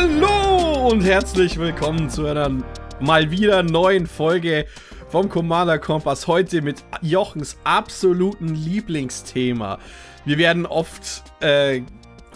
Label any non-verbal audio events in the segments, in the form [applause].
Hallo und herzlich willkommen zu einer mal wieder neuen Folge vom Commander Kompass. Heute mit Jochens absoluten Lieblingsthema. Wir werden oft, äh,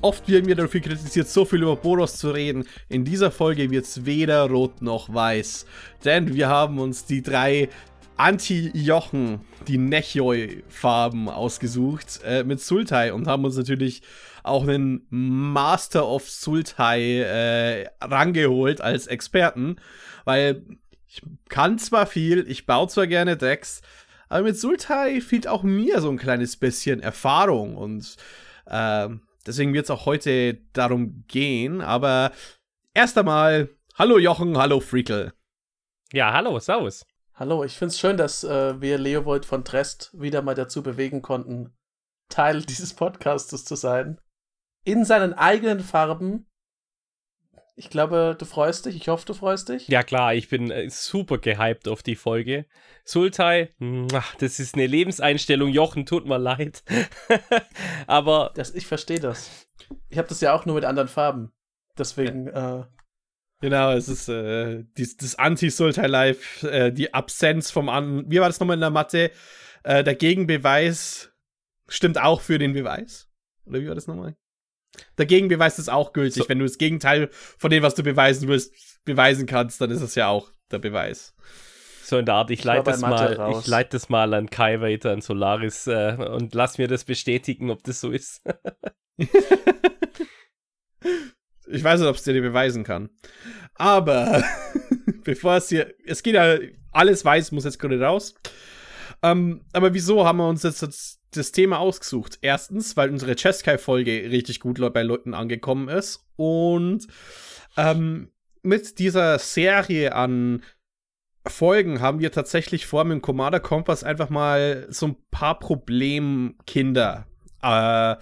oft werden wir dafür kritisiert, so viel über Boros zu reden. In dieser Folge wird es weder rot noch weiß. Denn wir haben uns die drei Anti-Jochen, die Nechoi-Farben ausgesucht äh, mit Sultai und haben uns natürlich auch einen Master of Sultai äh, rangeholt als Experten, weil ich kann zwar viel, ich baue zwar gerne Decks, aber mit Sultai fehlt auch mir so ein kleines bisschen Erfahrung und äh, deswegen wird es auch heute darum gehen, aber erst einmal, hallo Jochen, hallo Freakle. Ja, hallo, Servus. Hallo, ich finde es schön, dass äh, wir Leopold von Trest wieder mal dazu bewegen konnten, Teil dieses Podcastes zu sein in seinen eigenen Farben. Ich glaube, du freust dich. Ich hoffe, du freust dich. Ja, klar, ich bin äh, super gehypt auf die Folge. Sultai, das ist eine Lebenseinstellung. Jochen, tut mir leid. [laughs] Aber. Das, ich verstehe das. Ich habe das ja auch nur mit anderen Farben. Deswegen. Ja. Äh, Genau, es ist äh, die, das Anti-Sultai-Life, äh, die Absenz vom An. Wie war das nochmal in der Mathe? Äh, der Gegenbeweis stimmt auch für den Beweis. Oder wie war das nochmal? Der Gegenbeweis ist auch gültig. So. Wenn du das Gegenteil von dem, was du beweisen willst, beweisen kannst, dann ist es ja auch der Beweis. So in der Art, ich, ich leite das mal, ich leite das mal an Kai weiter, an Solaris äh, und lass mir das bestätigen, ob das so ist. [laughs] ich weiß nicht, ob es dir beweisen kann. Aber [laughs] bevor es hier, es geht ja, alles weiß, muss jetzt gerade raus. Ähm, aber wieso haben wir uns jetzt, jetzt das Thema ausgesucht. Erstens, weil unsere Cheskai-Folge richtig gut bei Leuten angekommen ist. Und ähm, mit dieser Serie an Folgen haben wir tatsächlich vor, mit dem Commander Kompass einfach mal so ein paar Problemkinder äh,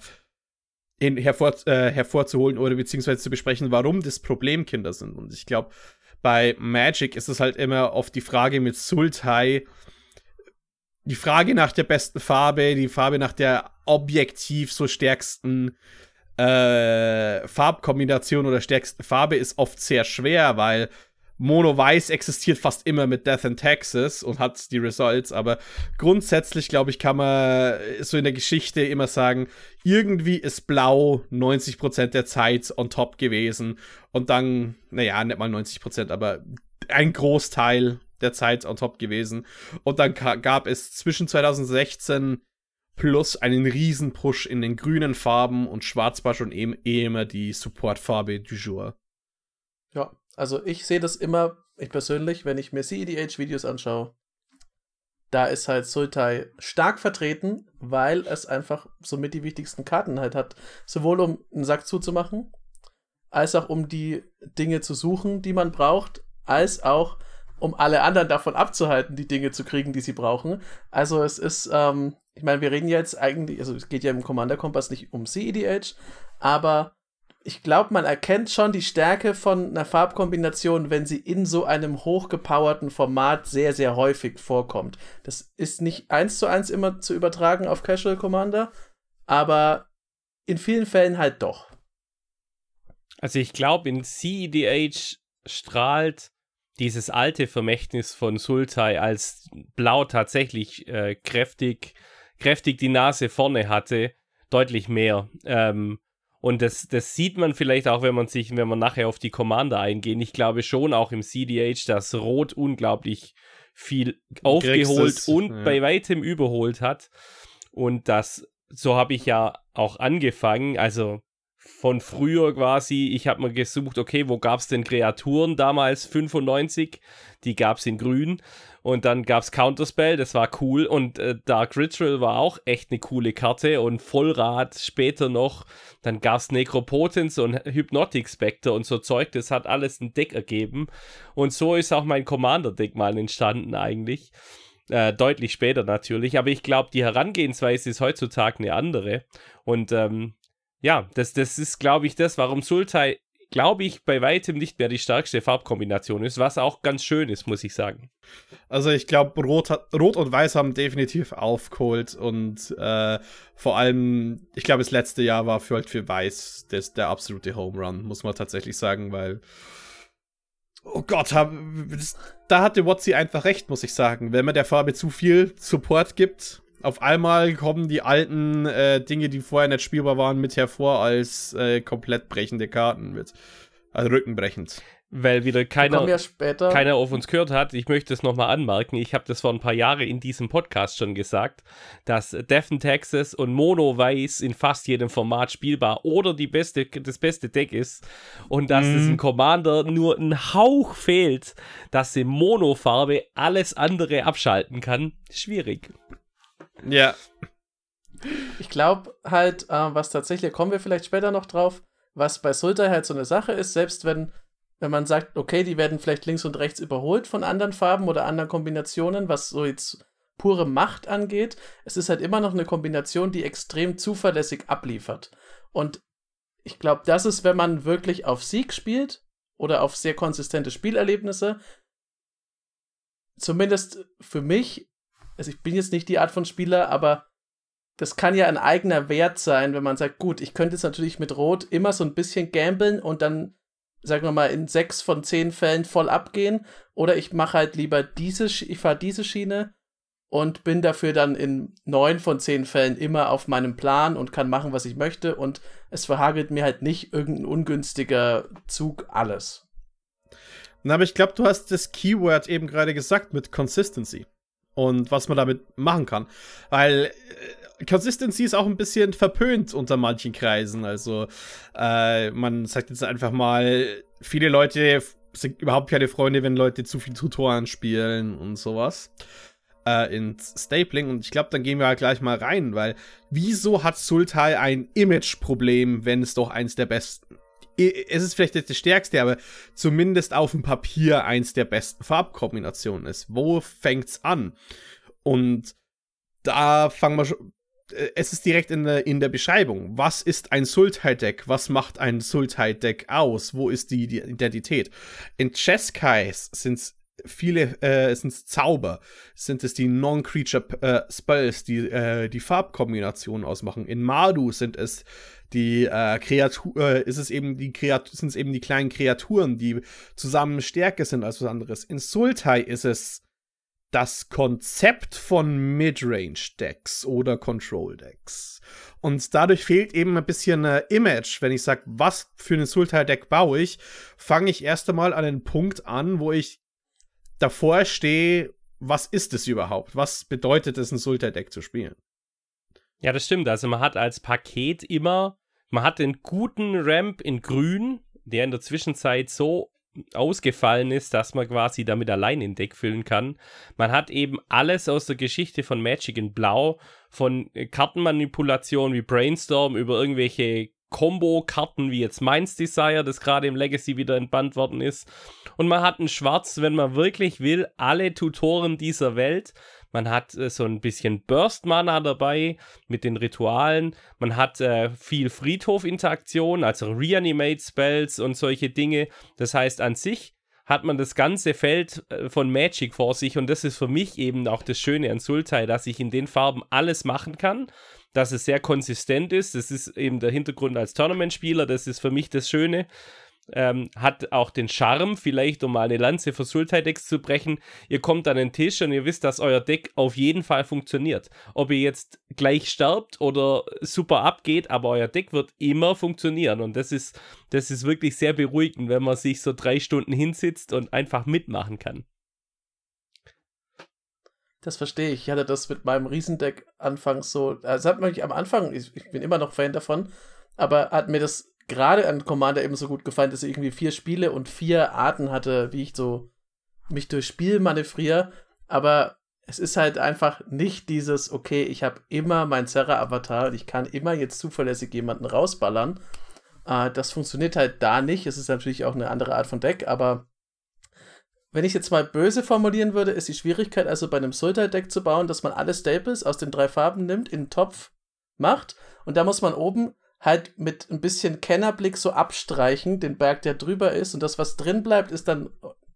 in, hervor, äh, hervorzuholen oder beziehungsweise zu besprechen, warum das Problemkinder sind. Und ich glaube, bei Magic ist es halt immer oft die Frage mit Sultai, die Frage nach der besten Farbe, die Farbe nach der objektiv so stärksten äh, Farbkombination oder stärksten Farbe ist oft sehr schwer, weil Mono Weiß existiert fast immer mit Death in Texas und hat die Results, aber grundsätzlich, glaube ich, kann man so in der Geschichte immer sagen, irgendwie ist Blau 90% der Zeit on top gewesen. Und dann, naja, nicht mal 90%, aber ein Großteil der Zeit on top gewesen. Und dann gab es zwischen 2016 plus einen riesen Push in den grünen Farben und Schwarz war schon eh, eh immer die Supportfarbe du jour. Ja, also ich sehe das immer, ich persönlich, wenn ich mir CEDH-Videos anschaue, da ist halt Sultai stark vertreten, weil es einfach somit die wichtigsten Karten halt hat. Sowohl um einen Sack zuzumachen, als auch um die Dinge zu suchen, die man braucht, als auch um alle anderen davon abzuhalten, die Dinge zu kriegen, die sie brauchen. Also es ist, ähm, ich meine, wir reden jetzt eigentlich, also es geht ja im Commander Kompass nicht um CEDH, aber ich glaube, man erkennt schon die Stärke von einer Farbkombination, wenn sie in so einem hochgepowerten Format sehr, sehr häufig vorkommt. Das ist nicht eins zu eins immer zu übertragen auf Casual Commander, aber in vielen Fällen halt doch. Also ich glaube, in CEDH strahlt dieses alte Vermächtnis von Sultai, als Blau tatsächlich äh, kräftig, kräftig die Nase vorne hatte, deutlich mehr. Ähm, und das, das sieht man vielleicht auch, wenn man sich, wenn man nachher auf die Commander eingehen. Ich glaube schon auch im CDH, dass Rot unglaublich viel aufgeholt es, und ja. bei weitem überholt hat. Und das, so habe ich ja auch angefangen. Also von früher quasi, ich habe mir gesucht, okay, wo gab es denn Kreaturen damals 95? Die gab es in grün. Und dann gab es Counterspell, das war cool. Und äh, Dark Ritual war auch echt eine coole Karte. Und Vollrad später noch. Dann gab es Necropotence und Hypnotic Spectre und so Zeug. Das hat alles ein Deck ergeben. Und so ist auch mein Commander-Deck mal entstanden eigentlich. Äh, deutlich später natürlich. Aber ich glaube, die Herangehensweise ist heutzutage eine andere. Und ähm, ja, das, das ist, glaube ich, das, warum Sultai glaube ich, bei weitem nicht mehr die stärkste Farbkombination ist, was auch ganz schön ist, muss ich sagen. Also ich glaube, Rot, Rot und Weiß haben definitiv aufgeholt und äh, vor allem, ich glaube, das letzte Jahr war für, halt für Weiß das, der absolute Home Run, muss man tatsächlich sagen, weil Oh Gott, da hatte Watsi einfach recht, muss ich sagen. Wenn man der Farbe zu viel Support gibt, auf einmal kommen die alten äh, Dinge, die vorher nicht spielbar waren, mit hervor als äh, komplett brechende Karten mit. Also rückenbrechend weil wieder keiner, ja keiner auf uns gehört hat. Ich möchte es nochmal anmerken. Ich habe das vor ein paar Jahren in diesem Podcast schon gesagt, dass Death in Texas und Mono Weiß in fast jedem Format spielbar oder die beste, das beste Deck ist und dass mhm. es im Commander nur ein Hauch fehlt, dass die Mono-Farbe alles andere abschalten kann. Schwierig. Ja. Ich glaube halt, äh, was tatsächlich, kommen wir vielleicht später noch drauf, was bei Sultai halt so eine Sache ist, selbst wenn wenn man sagt, okay, die werden vielleicht links und rechts überholt von anderen Farben oder anderen Kombinationen, was so jetzt pure Macht angeht, es ist halt immer noch eine Kombination, die extrem zuverlässig abliefert. Und ich glaube, das ist, wenn man wirklich auf Sieg spielt oder auf sehr konsistente Spielerlebnisse, zumindest für mich, also ich bin jetzt nicht die Art von Spieler, aber das kann ja ein eigener Wert sein, wenn man sagt, gut, ich könnte jetzt natürlich mit Rot immer so ein bisschen gambeln und dann sagen wir mal, in sechs von zehn Fällen voll abgehen. Oder ich mache halt lieber diese, ich fahre diese Schiene und bin dafür dann in neun von zehn Fällen immer auf meinem Plan und kann machen, was ich möchte. Und es verhagelt mir halt nicht irgendein ungünstiger Zug alles. Na, aber ich glaube, du hast das Keyword eben gerade gesagt mit Consistency und was man damit machen kann. Weil äh, Consistency ist auch ein bisschen verpönt unter manchen Kreisen. Also, äh, man sagt jetzt einfach mal, viele Leute sind überhaupt keine Freunde, wenn Leute zu viel Tutoren spielen und sowas. Äh, ins Stapling. Und ich glaube, dann gehen wir halt gleich mal rein, weil wieso hat Sultai ein Image-Problem, wenn es doch eins der besten es ist vielleicht nicht das stärkste, aber zumindest auf dem Papier eins der besten Farbkombinationen ist. Wo fängt's an? Und da fangen wir schon, äh, es ist direkt in der, in der Beschreibung. Was ist ein Sultai-Deck? Was macht ein Sultai-Deck aus? Wo ist die, die Identität? In Cheskais sind es viele, äh, sind Zauber, sind es die Non-Creature äh, Spells, die äh, die Farbkombinationen ausmachen. In Mardu sind es die äh, Kreatur, äh, ist es eben die Kreatur, sind es eben die kleinen Kreaturen, die zusammen stärker sind als was anderes. In Sultai ist es das Konzept von Midrange-Decks oder Control-Decks. Und dadurch fehlt eben ein bisschen äh, Image. Wenn ich sage, was für ein Sultai-Deck baue ich, fange ich erst einmal an den Punkt an, wo ich davor stehe, was ist es überhaupt? Was bedeutet es, ein Sultai-Deck zu spielen? Ja, das stimmt. Also man hat als Paket immer, man hat den guten Ramp in grün, der in der Zwischenzeit so ausgefallen ist, dass man quasi damit allein in Deck füllen kann. Man hat eben alles aus der Geschichte von Magic in Blau, von Kartenmanipulation wie Brainstorm über irgendwelche Combo-Karten wie jetzt Minds Desire, das gerade im Legacy wieder entbannt worden ist. Und man hat ein Schwarz, wenn man wirklich will, alle Tutoren dieser Welt. Man hat äh, so ein bisschen Burst-Mana dabei mit den Ritualen. Man hat äh, viel Friedhof-Interaktion, also Reanimate-Spells und solche Dinge. Das heißt, an sich hat man das ganze Feld äh, von Magic vor sich und das ist für mich eben auch das Schöne an Sultai, dass ich in den Farben alles machen kann, dass es sehr konsistent ist. Das ist eben der Hintergrund als Tournament-Spieler, das ist für mich das Schöne ähm, hat auch den Charme, vielleicht um mal eine Lanze für Sultai-Decks zu brechen. Ihr kommt an den Tisch und ihr wisst, dass euer Deck auf jeden Fall funktioniert. Ob ihr jetzt gleich sterbt oder super abgeht, aber euer Deck wird immer funktionieren. Und das ist, das ist wirklich sehr beruhigend, wenn man sich so drei Stunden hinsitzt und einfach mitmachen kann. Das verstehe ich. Ich hatte das mit meinem Riesendeck anfangs so. Also hat mich am Anfang, ich, ich bin immer noch Fan davon, aber hat mir das gerade an Commander eben so gut gefallen, dass ich irgendwie vier Spiele und vier Arten hatte, wie ich so mich durchs Spiel manövriere. Aber es ist halt einfach nicht dieses, okay, ich habe immer mein Serra-Avatar und ich kann immer jetzt zuverlässig jemanden rausballern. Äh, das funktioniert halt da nicht. Es ist natürlich auch eine andere Art von Deck, aber wenn ich jetzt mal böse formulieren würde, ist die Schwierigkeit also bei einem Sultai-Deck zu bauen, dass man alle Staples aus den drei Farben nimmt, in den Topf macht und da muss man oben halt mit ein bisschen Kennerblick so abstreichen, den Berg, der drüber ist, und das, was drin bleibt, ist dann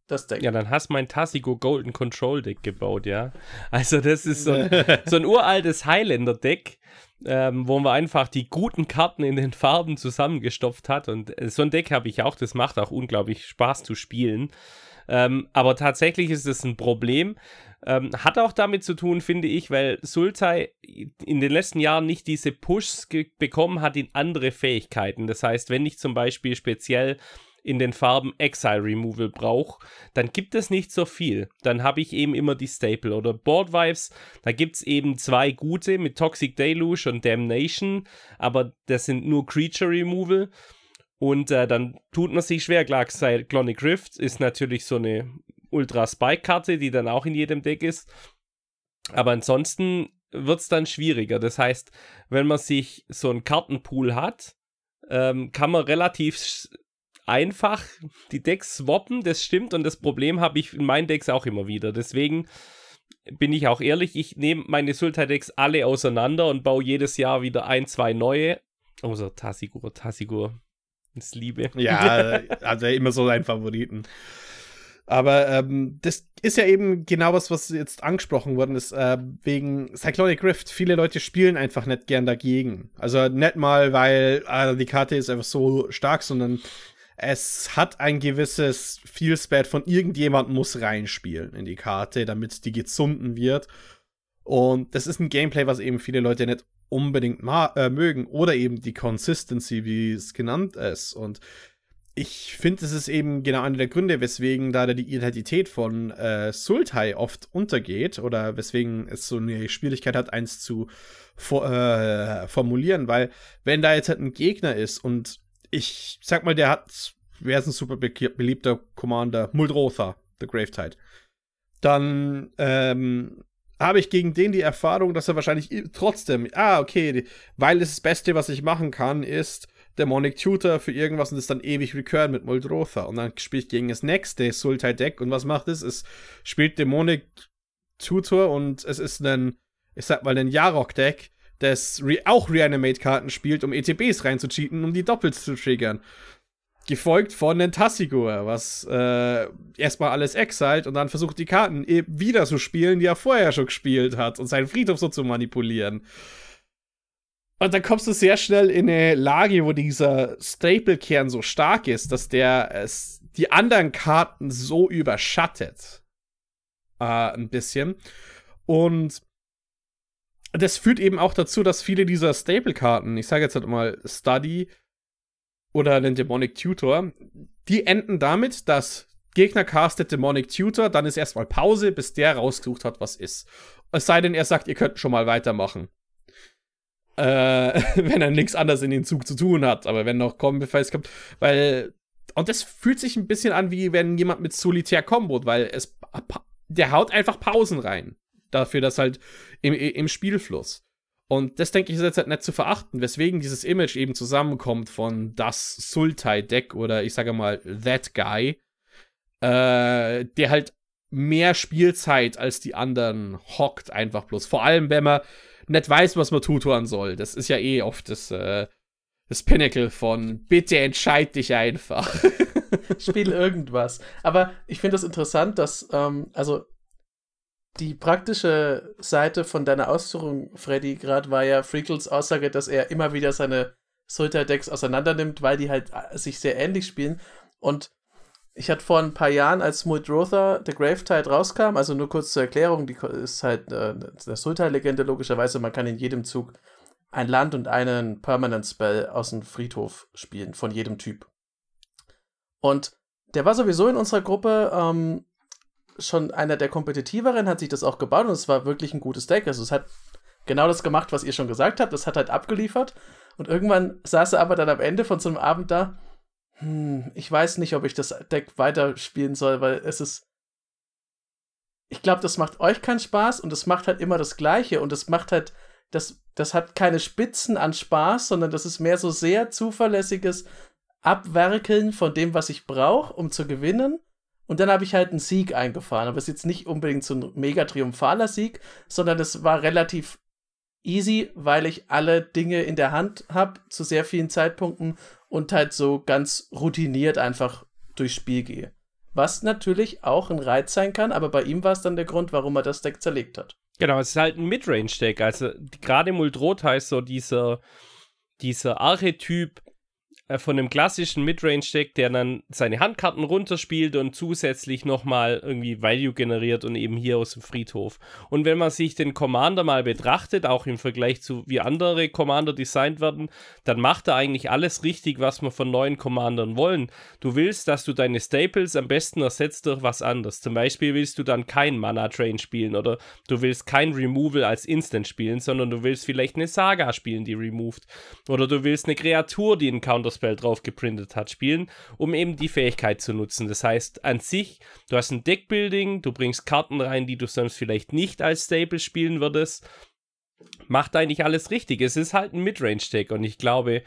das Deck. Ja, dann hast mein Tassigo Golden Control Deck gebaut, ja. Also das ist so ein, [laughs] so ein uraltes Highlander-Deck, ähm, wo man einfach die guten Karten in den Farben zusammengestopft hat. Und äh, so ein Deck habe ich auch, das macht auch unglaublich Spaß zu spielen. Ähm, aber tatsächlich ist es ein Problem. Ähm, hat auch damit zu tun, finde ich, weil Sultai in den letzten Jahren nicht diese Pushs bekommen hat in andere Fähigkeiten. Das heißt, wenn ich zum Beispiel speziell in den Farben Exile Removal brauche, dann gibt es nicht so viel. Dann habe ich eben immer die Staple oder Board Vibes. Da gibt es eben zwei gute mit Toxic Deluge und Damnation, aber das sind nur Creature Removal. Und äh, dann tut man sich schwer. Klar, Cyclonic Rift ist natürlich so eine Ultra-Spike-Karte, die dann auch in jedem Deck ist. Aber ansonsten wird es dann schwieriger. Das heißt, wenn man sich so einen Kartenpool hat, ähm, kann man relativ einfach die Decks swappen, das stimmt. Und das Problem habe ich in meinen Decks auch immer wieder. Deswegen bin ich auch ehrlich, ich nehme meine Sultai-Decks alle auseinander und baue jedes Jahr wieder ein, zwei neue. Außer Tassigur, Tassigur. Das Liebe. Ja, also immer so ein Favoriten. Aber ähm, das ist ja eben genau was, was jetzt angesprochen worden ist, äh, wegen Cyclonic Rift. Viele Leute spielen einfach nicht gern dagegen. Also nicht mal, weil äh, die Karte ist einfach so stark, sondern es hat ein gewisses Feelspat von irgendjemand muss reinspielen in die Karte, damit die gezunden wird. Und das ist ein Gameplay, was eben viele Leute nicht unbedingt äh, mögen. Oder eben die Consistency, wie es genannt ist. Und ich finde, es ist eben genau einer der Gründe, weswegen da die Identität von äh, Sultai oft untergeht oder weswegen es so eine Schwierigkeit hat, eins zu for äh, formulieren, weil wenn da jetzt halt ein Gegner ist und ich sag mal, der hat, wer ist ein super beliebter Commander? Muldrotha, The Gravetide. Dann ähm, habe ich gegen den die Erfahrung, dass er wahrscheinlich trotzdem, ah, okay, weil das Beste, was ich machen kann, ist Demonic Tutor für irgendwas und das dann ewig recurren mit Muldrotha. Und dann spiele ich gegen das nächste Sultai-Deck und was macht es? Es spielt Demonic Tutor und es ist ein, ich sag mal, ein Jarok-Deck, das auch Reanimate-Karten spielt, um ETBs reinzucheaten, um die doppelt zu triggern. Gefolgt von den Tassigor, was äh, erstmal alles exiled und dann versucht, die Karten eben wieder zu spielen, die er vorher schon gespielt hat und seinen Friedhof so zu manipulieren. Und dann kommst du sehr schnell in eine Lage, wo dieser Staple-Kern so stark ist, dass der es die anderen Karten so überschattet. Äh, ein bisschen. Und das führt eben auch dazu, dass viele dieser Staple-Karten, ich sage jetzt halt mal Study oder den Demonic Tutor, die enden damit, dass Gegner castet Demonic Tutor, dann ist erstmal Pause, bis der rausgesucht hat, was ist. Es sei denn, er sagt, ihr könnt schon mal weitermachen äh, [laughs] wenn er nichts anderes in den Zug zu tun hat. Aber wenn noch Combi-Fights kommt, weil. Und das fühlt sich ein bisschen an, wie wenn jemand mit Solitär kombot, weil es. Der haut einfach Pausen rein. Dafür, dass halt im, im Spielfluss. Und das denke ich ist jetzt halt nicht zu verachten, weswegen dieses Image eben zusammenkommt von das Sultai-Deck oder ich sage mal That Guy, äh, der halt mehr Spielzeit als die anderen hockt einfach bloß. Vor allem, wenn man nicht weiß, was man tutoren soll. Das ist ja eh oft das, äh, das Pinnacle von bitte entscheid dich einfach. Spiel irgendwas. Aber ich finde das interessant, dass, ähm, also die praktische Seite von deiner Ausführung, Freddy, gerade war ja Freakles Aussage, dass er immer wieder seine Sultai-Decks auseinandernimmt, weil die halt äh, sich sehr ähnlich spielen. Und ich hatte vor ein paar Jahren, als Muldrotha The Gravetide rauskam, also nur kurz zur Erklärung, die ist halt äh, eine Sultai-Legende logischerweise, man kann in jedem Zug ein Land und einen Permanent Spell aus dem Friedhof spielen, von jedem Typ. Und der war sowieso in unserer Gruppe ähm, schon einer der kompetitiveren, hat sich das auch gebaut und es war wirklich ein gutes Deck. Also es hat genau das gemacht, was ihr schon gesagt habt, es hat halt abgeliefert. Und irgendwann saß er aber dann am Ende von so einem Abend da hm, ich weiß nicht, ob ich das Deck weiterspielen soll, weil es ist. Ich glaube, das macht euch keinen Spaß und es macht halt immer das Gleiche und es macht halt. Das, das hat keine Spitzen an Spaß, sondern das ist mehr so sehr zuverlässiges Abwerkeln von dem, was ich brauche, um zu gewinnen. Und dann habe ich halt einen Sieg eingefahren. Aber es ist jetzt nicht unbedingt so ein mega triumphaler Sieg, sondern es war relativ easy, weil ich alle Dinge in der Hand habe zu sehr vielen Zeitpunkten und halt so ganz routiniert einfach durchs Spiel gehe. Was natürlich auch ein Reiz sein kann, aber bei ihm war es dann der Grund, warum er das Deck zerlegt hat. Genau, es ist halt ein Midrange-Deck. Also gerade Muldrot heißt so dieser, dieser Archetyp von einem klassischen Midrange-Deck, der dann seine Handkarten runterspielt und zusätzlich nochmal irgendwie Value generiert und eben hier aus dem Friedhof. Und wenn man sich den Commander mal betrachtet, auch im Vergleich zu wie andere Commander designt werden, dann macht er eigentlich alles richtig, was wir von neuen Commandern wollen. Du willst, dass du deine Staples am besten ersetzt durch was anderes. Zum Beispiel willst du dann kein Mana-Train spielen oder du willst kein Removal als Instant spielen, sondern du willst vielleicht eine Saga spielen, die removed. Oder du willst eine Kreatur, die einen Counter Counterspell drauf geprintet hat, spielen, um eben die Fähigkeit zu nutzen. Das heißt, an sich, du hast ein Deckbuilding, du bringst Karten rein, die du sonst vielleicht nicht als Staple spielen würdest. Macht eigentlich alles richtig. Es ist halt ein Midrange-Deck und ich glaube,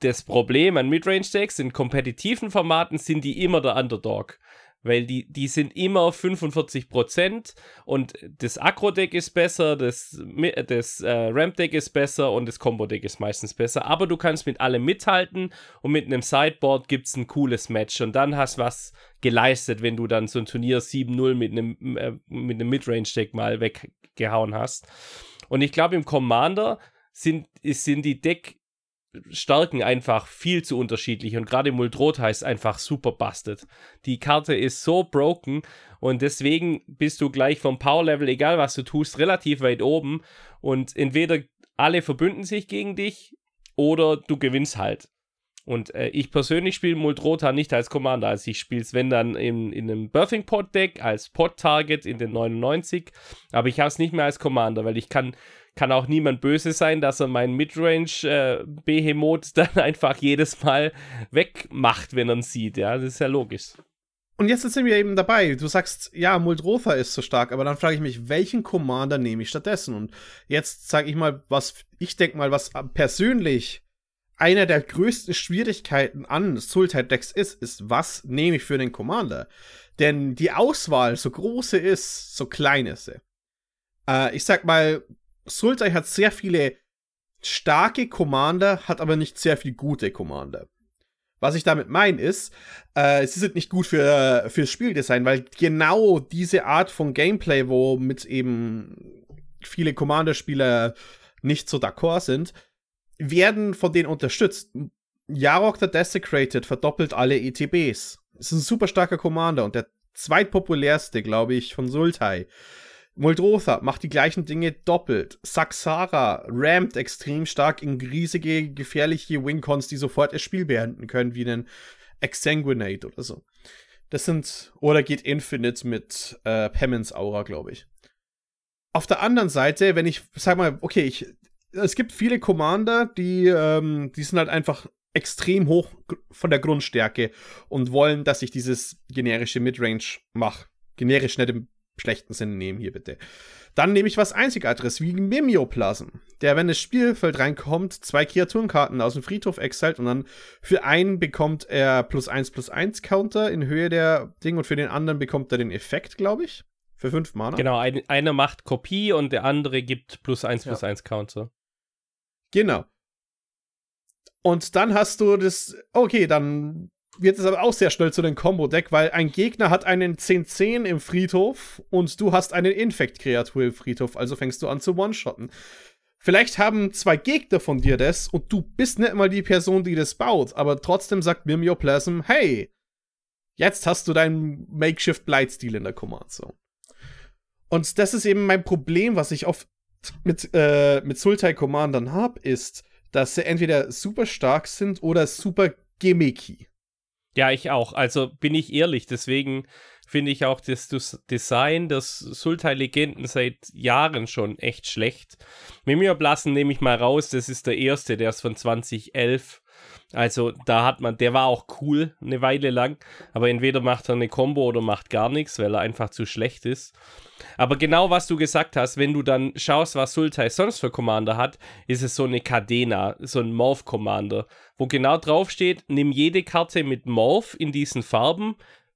das Problem an Midrange-Decks in kompetitiven Formaten sind die immer der Underdog weil die, die sind immer auf 45% und das Agro-Deck ist besser, das, das äh, Ramp-Deck ist besser und das Combo-Deck ist meistens besser. Aber du kannst mit allem mithalten und mit einem Sideboard gibt es ein cooles Match und dann hast was geleistet, wenn du dann so ein Turnier 7-0 mit einem, äh, mit einem Midrange-Deck mal weggehauen hast. Und ich glaube, im Commander sind, sind die Deck Stärken einfach viel zu unterschiedlich und gerade Muldrot heißt einfach super busted. Die Karte ist so broken und deswegen bist du gleich vom Power Level, egal was du tust, relativ weit oben und entweder alle verbünden sich gegen dich oder du gewinnst halt. Und äh, ich persönlich spiele Muldrota nicht als Commander, also ich spiele es, wenn dann in, in einem Birthing Pod Deck als Pod Target in den 99, aber ich habe es nicht mehr als Commander, weil ich kann kann auch niemand böse sein, dass er meinen Midrange-Behemoth äh, [laughs] dann einfach jedes Mal wegmacht, wenn er ihn sieht. Ja, das ist ja logisch. Und jetzt sind wir eben dabei. Du sagst, ja, Muldrotha ist so stark, aber dann frage ich mich, welchen Commander nehme ich stattdessen? Und jetzt sage ich mal, was ich denke mal, was persönlich einer der größten Schwierigkeiten an Sultai-Decks ist, ist, was nehme ich für den Commander? Denn die Auswahl, so große ist, so klein ist sie. Äh, ich sag mal, Sultai hat sehr viele starke Commander, hat aber nicht sehr viele gute Commander. Was ich damit meine ist, äh, sie sind nicht gut für fürs Spieldesign, weil genau diese Art von Gameplay, wo mit eben viele Commander-Spieler nicht so d'accord sind, werden von denen unterstützt. Yarok the Desecrated verdoppelt alle ETBs. Ist ein super starker Commander und der zweitpopulärste, glaube ich, von Sultai. Muldrotha macht die gleichen Dinge doppelt. Saxara rammt extrem stark in riesige, gefährliche Wincons, die sofort das Spiel beenden können, wie einen Exsanguinate oder so. Das sind, oder geht Infinite mit äh, Pemmons Aura, glaube ich. Auf der anderen Seite, wenn ich, sag mal, okay, ich, es gibt viele Commander, die, ähm, die sind halt einfach extrem hoch von der Grundstärke und wollen, dass ich dieses generische Midrange mache. Generisch nicht im schlechten Sinne nehmen hier bitte. Dann nehme ich was Einzigartiges wie Mimeoplasm, der, wenn das Spielfeld reinkommt, zwei Kreaturenkarten aus dem Friedhof exalt und dann für einen bekommt er plus 1 plus 1 Counter in Höhe der Ding und für den anderen bekommt er den Effekt, glaube ich. Für 5 Mana. Genau, ein, einer macht Kopie und der andere gibt plus 1 plus ja. 1 Counter. Genau. Und dann hast du das, okay, dann wird es aber auch sehr schnell zu dem Combo-Deck, weil ein Gegner hat einen 10-10 im Friedhof und du hast eine Infekt-Kreatur im Friedhof, also fängst du an zu One-Shotten. Vielleicht haben zwei Gegner von dir das und du bist nicht mal die Person, die das baut, aber trotzdem sagt Mimeoplasm, hey, jetzt hast du deinen Makeshift Blightstil in der Command Zone. Und das ist eben mein Problem, was ich oft mit, äh, mit Sultai Commandern habe, ist, dass sie entweder super stark sind oder super gimmicky. Ja, ich auch. Also bin ich ehrlich, deswegen finde ich auch das, Design des Sultai-Legenden seit Jahren schon echt schlecht. Mimeoblassen nehme ich mal raus, das ist der erste, der ist von 2011. Also da hat man, der war auch cool eine Weile lang, aber entweder macht er eine Combo oder macht gar nichts, weil er einfach zu schlecht ist. Aber genau was du gesagt hast, wenn du dann schaust, was Sultai sonst für Commander hat, ist es so eine Cadena, so ein Morph Commander, wo genau drauf steht, nimm jede Karte mit Morph in diesen Farben,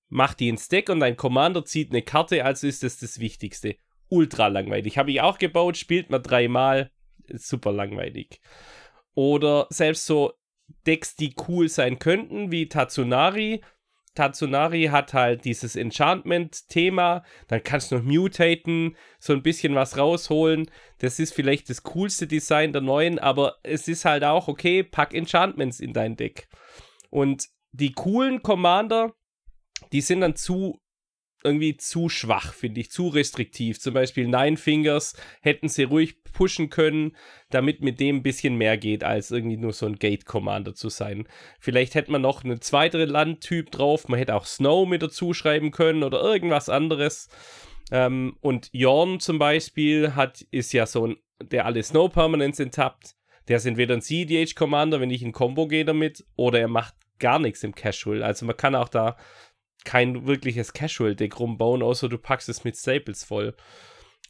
mach die ins Deck und dein Commander zieht eine Karte, also ist das das Wichtigste. Ultra langweilig. Habe ich auch gebaut, spielt man dreimal, super langweilig. Oder selbst so Decks, die cool sein könnten, wie Tatsunari. Tatsunari hat halt dieses Enchantment-Thema, dann kannst du noch mutaten, so ein bisschen was rausholen. Das ist vielleicht das coolste Design der neuen, aber es ist halt auch, okay, pack Enchantments in dein Deck. Und die coolen Commander, die sind dann zu irgendwie zu schwach, finde ich, zu restriktiv. Zum Beispiel Nine Fingers hätten sie ruhig pushen können, damit mit dem ein bisschen mehr geht, als irgendwie nur so ein Gate-Commander zu sein. Vielleicht hätte man noch einen zweiten Landtyp drauf, man hätte auch Snow mit dazu schreiben können oder irgendwas anderes. Ähm, und Jorn zum Beispiel hat, ist ja so ein, der alle Snow Permanents enttappt. Der ist entweder ein CDH Commander, wenn ich in Combo gehe damit, oder er macht gar nichts im Casual. Also man kann auch da kein wirkliches Casual-Deck rumbauen, außer du packst es mit Staples voll.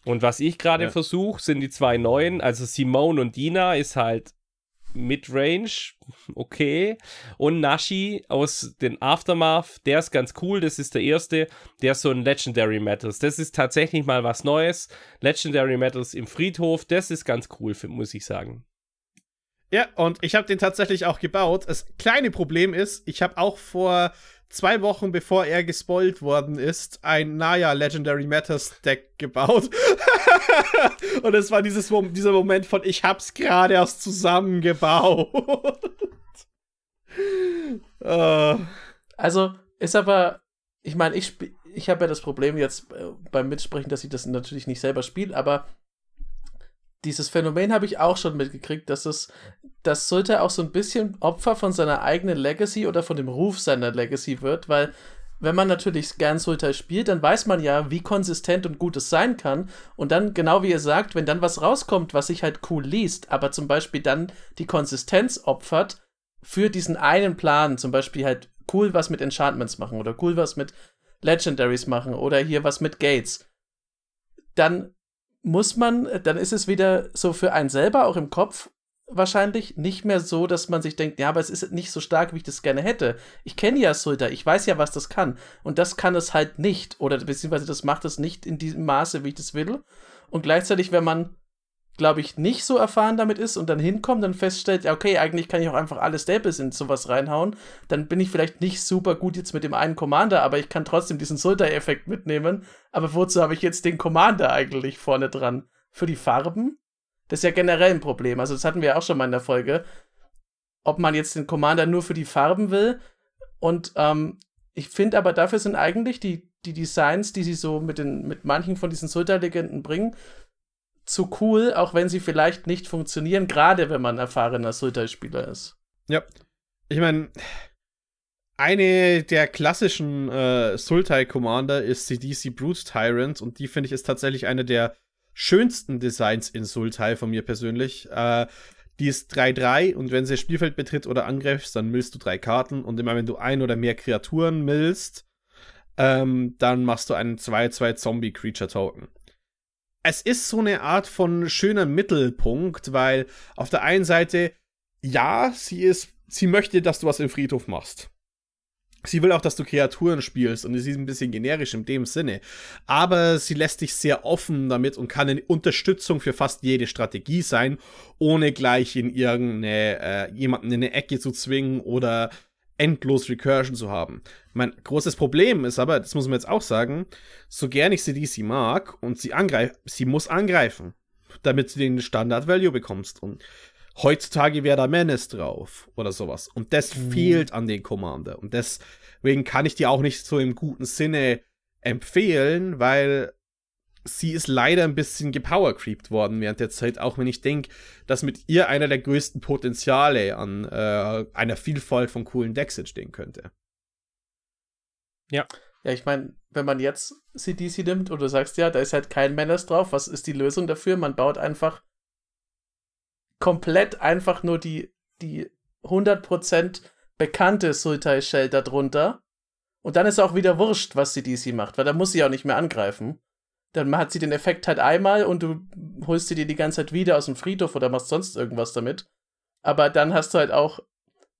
Und was ich gerade ja. versuche, sind die zwei neuen. Also Simone und Dina ist halt Midrange, okay. Und Nashi aus den Aftermath, der ist ganz cool. Das ist der erste. Der ist so ein Legendary Metals. Das ist tatsächlich mal was Neues. Legendary Metals im Friedhof, das ist ganz cool, muss ich sagen. Ja, und ich habe den tatsächlich auch gebaut. Das kleine Problem ist, ich habe auch vor zwei Wochen bevor er gespoilt worden ist, ein Naya Legendary Matters Deck gebaut. [laughs] und es war dieses, dieser Moment von, ich hab's gerade erst zusammengebaut. uh. [laughs] Also, ist aber, ich meine, ich, ich habe ja das Problem jetzt äh, beim Mitsprechen, dass ich das natürlich nicht selber spiele, aber dieses Phänomen habe ich auch schon mitgekriegt, dass es, dass Sulta auch so ein bisschen Opfer von seiner eigenen Legacy oder von dem Ruf seiner Legacy wird, weil wenn man natürlich gern Sultai spielt, dann weiß man ja, wie konsistent und gut es sein kann. Und dann, genau wie ihr sagt, wenn dann was rauskommt, was sich halt cool liest, aber zum Beispiel dann die Konsistenz opfert für diesen einen Plan, zum Beispiel halt cool was mit Enchantments machen oder cool was mit Legendaries machen oder hier was mit Gates, dann muss man, dann ist es wieder so für einen selber auch im Kopf wahrscheinlich nicht mehr so, dass man sich denkt, ja, aber es ist nicht so stark, wie ich das gerne hätte. Ich kenne ja Sulta, ich weiß ja, was das kann. Und das kann es halt nicht. Oder beziehungsweise das macht es nicht in diesem Maße, wie ich das will. Und gleichzeitig, wenn man glaube ich, nicht so erfahren damit ist und dann hinkommt und feststellt, ja, okay, eigentlich kann ich auch einfach alle Staples in sowas reinhauen, dann bin ich vielleicht nicht super gut jetzt mit dem einen Commander, aber ich kann trotzdem diesen Sultai-Effekt mitnehmen. Aber wozu habe ich jetzt den Commander eigentlich vorne dran? Für die Farben? Das ist ja generell ein Problem. Also, das hatten wir ja auch schon mal in der Folge. Ob man jetzt den Commander nur für die Farben will. Und ähm, ich finde aber, dafür sind eigentlich die, die Designs, die sie so mit, den, mit manchen von diesen Sultai-Legenden bringen, zu cool, auch wenn sie vielleicht nicht funktionieren, gerade wenn man erfahrener Sultai-Spieler ist. Ja. Ich meine, eine der klassischen äh, Sultai-Commander ist die DC Brute Tyrant und die finde ich ist tatsächlich eine der schönsten Designs in Sultai von mir persönlich. Äh, die ist 3-3 und wenn sie das Spielfeld betritt oder angreifst, dann millst du drei Karten und immer wenn du ein oder mehr Kreaturen millst, ähm, dann machst du einen 2-2 Zombie-Creature-Token es ist so eine Art von schöner Mittelpunkt, weil auf der einen Seite, ja, sie ist, sie möchte, dass du was im Friedhof machst. Sie will auch, dass du Kreaturen spielst und sie ist ein bisschen generisch in dem Sinne. Aber sie lässt dich sehr offen damit und kann eine Unterstützung für fast jede Strategie sein, ohne gleich in irgendeine, äh, jemanden in eine Ecke zu zwingen oder endlos Recursion zu haben. Mein großes Problem ist aber, das muss man jetzt auch sagen, so gern ich sie DC mag und sie angreift, sie muss angreifen, damit du den Standard Value bekommst. Und heutzutage wäre da Menace drauf oder sowas. Und das mhm. fehlt an den Commander. Und deswegen kann ich dir auch nicht so im guten Sinne empfehlen, weil sie ist leider ein bisschen gepowercreept worden während der Zeit, auch wenn ich denke, dass mit ihr einer der größten Potenziale an äh, einer Vielfalt von coolen Decks entstehen könnte. Ja. Ja, ich meine, wenn man jetzt CDC nimmt und du sagst, ja, da ist halt kein Menace drauf, was ist die Lösung dafür? Man baut einfach komplett einfach nur die, die 100% bekannte Sultai Shell darunter. Und dann ist auch wieder wurscht, was CDC macht, weil da muss sie auch nicht mehr angreifen dann hat sie den Effekt halt einmal und du holst sie dir die ganze Zeit wieder aus dem Friedhof oder machst sonst irgendwas damit. Aber dann hast du halt auch,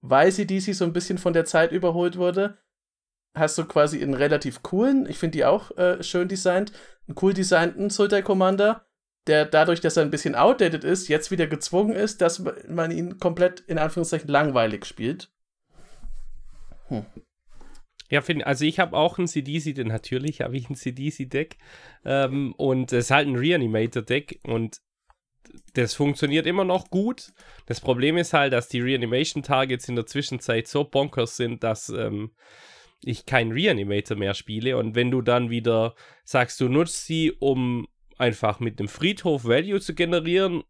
weil sie DC so ein bisschen von der Zeit überholt wurde, hast du quasi einen relativ coolen, ich finde die auch äh, schön designt, einen cool designten Sultai Commander, der dadurch, dass er ein bisschen outdated ist, jetzt wieder gezwungen ist, dass man ihn komplett in Anführungszeichen langweilig spielt. Hm. Ja, find, also ich habe auch ein CDC, natürlich habe ich ein CDC-Deck ähm, und es ist halt ein Reanimator-Deck und das funktioniert immer noch gut. Das Problem ist halt, dass die Reanimation-Targets in der Zwischenzeit so bonkers sind, dass ähm, ich keinen Reanimator mehr spiele. Und wenn du dann wieder sagst, du nutzt sie, um einfach mit dem Friedhof Value zu generieren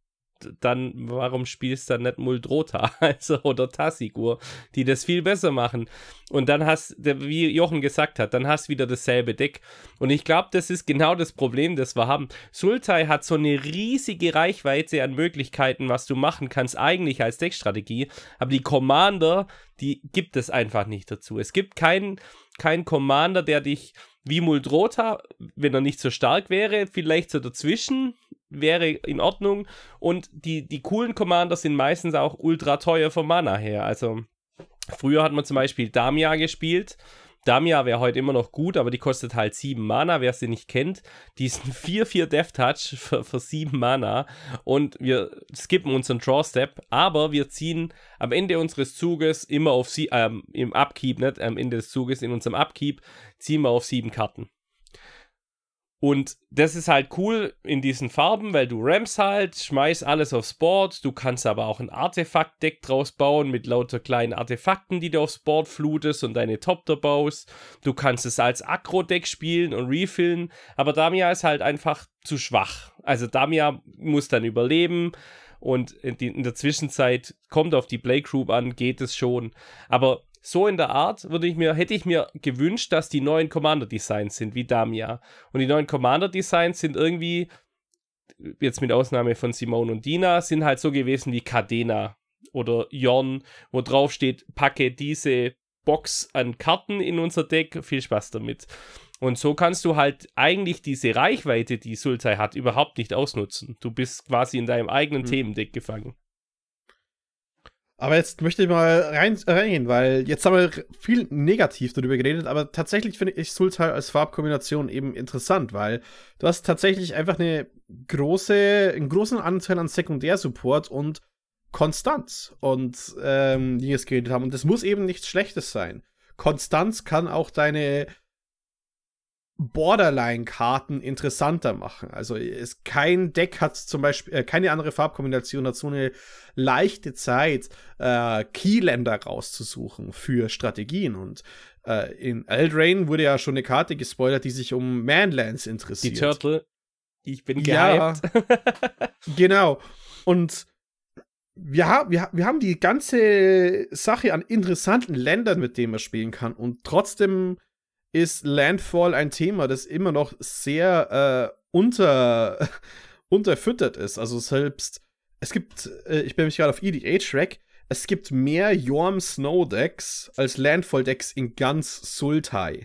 dann warum spielst du dann nicht Muldrota [laughs] also, oder Tassigur, die das viel besser machen? Und dann hast, wie Jochen gesagt hat, dann hast du wieder dasselbe Deck. Und ich glaube, das ist genau das Problem, das wir haben. Sultai hat so eine riesige Reichweite an Möglichkeiten, was du machen kannst, eigentlich als Deckstrategie. Aber die Commander, die gibt es einfach nicht dazu. Es gibt keinen kein Commander, der dich wie Muldrota, wenn er nicht so stark wäre, vielleicht so dazwischen, wäre in Ordnung. Und die, die coolen Commander sind meistens auch ultra teuer vom Mana her. Also früher hat man zum Beispiel Damia gespielt Damia wäre heute immer noch gut, aber die kostet halt 7 Mana, wer sie nicht kennt. Die ist ein [laughs] 4-4 Death Touch für, für 7 Mana und wir skippen unseren Draw Step, aber wir ziehen am Ende unseres Zuges immer auf sie, ähm, im Upkeep, nicht am Ende des Zuges, in unserem Upkeep, ziehen wir auf 7 Karten. Und das ist halt cool in diesen Farben, weil du Rams halt, schmeißt alles aufs Board. Du kannst aber auch ein Artefakt-Deck draus bauen mit lauter kleinen Artefakten, die du aufs Board flutest und deine Topter baust. Du kannst es als Akro-Deck spielen und refillen. Aber Damia ist halt einfach zu schwach. Also Damia muss dann überleben. Und in der Zwischenzeit kommt auf die Playgroup an, geht es schon. Aber so in der Art würde ich mir, hätte ich mir gewünscht, dass die neuen Commander-Designs sind, wie Damia. Und die neuen Commander-Designs sind irgendwie, jetzt mit Ausnahme von Simone und Dina, sind halt so gewesen wie Cadena oder Jorn, wo drauf steht, packe diese Box an Karten in unser Deck, viel Spaß damit. Und so kannst du halt eigentlich diese Reichweite, die Sultai hat, überhaupt nicht ausnutzen. Du bist quasi in deinem eigenen mhm. Themendeck gefangen. Aber jetzt möchte ich mal rein, reingehen, weil jetzt haben wir viel negativ darüber geredet, aber tatsächlich finde ich Sultai als Farbkombination eben interessant, weil du hast tatsächlich einfach eine große, einen großen Anteil an Sekundärsupport und Konstanz und ähm, die es geredet haben. Und das muss eben nichts Schlechtes sein. Konstanz kann auch deine Borderline-Karten interessanter machen. Also es, kein Deck hat zum Beispiel, äh, keine andere Farbkombination hat so eine leichte Zeit, äh, Keyländer rauszusuchen für Strategien. Und äh, in Eldrain wurde ja schon eine Karte gespoilert, die sich um Manlands interessiert. Die Turtle. Ich bin gehypt. Ja, [laughs] genau. Und wir, wir, wir haben die ganze Sache an interessanten Ländern, mit denen man spielen kann. Und trotzdem ist Landfall ein Thema, das immer noch sehr äh, unter, [laughs] unterfüttert ist. Also selbst, es gibt, äh, ich bin mich gerade auf EDH-Rack, es gibt mehr Yorm Snow Decks als Landfall Decks in ganz Sultai.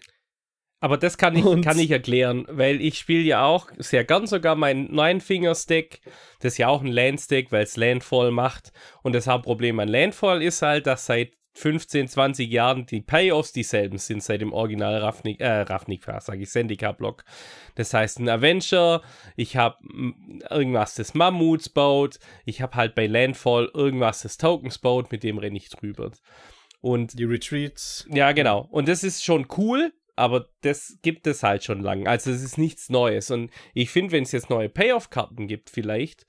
Aber das kann ich, kann ich erklären, weil ich spiele ja auch sehr gern sogar mein Nine Fingers Deck. Das ist ja auch ein Lands Deck, weil es Landfall macht. Und das Hauptproblem an Landfall ist halt, dass seit 15, 20 Jahren die Payoffs dieselben sind seit dem Original Ravnik, äh, Ravnik, sage ich, Sendika-Block. Das heißt, ein Avenger, ich habe irgendwas des Mammuts baut, ich habe halt bei Landfall irgendwas des Tokens baut, mit dem renne ich drüber. Und die Retreats. Ja, genau. Und das ist schon cool, aber das gibt es halt schon lange. Also es ist nichts Neues. Und ich finde, wenn es jetzt neue Payoff-Karten gibt, vielleicht,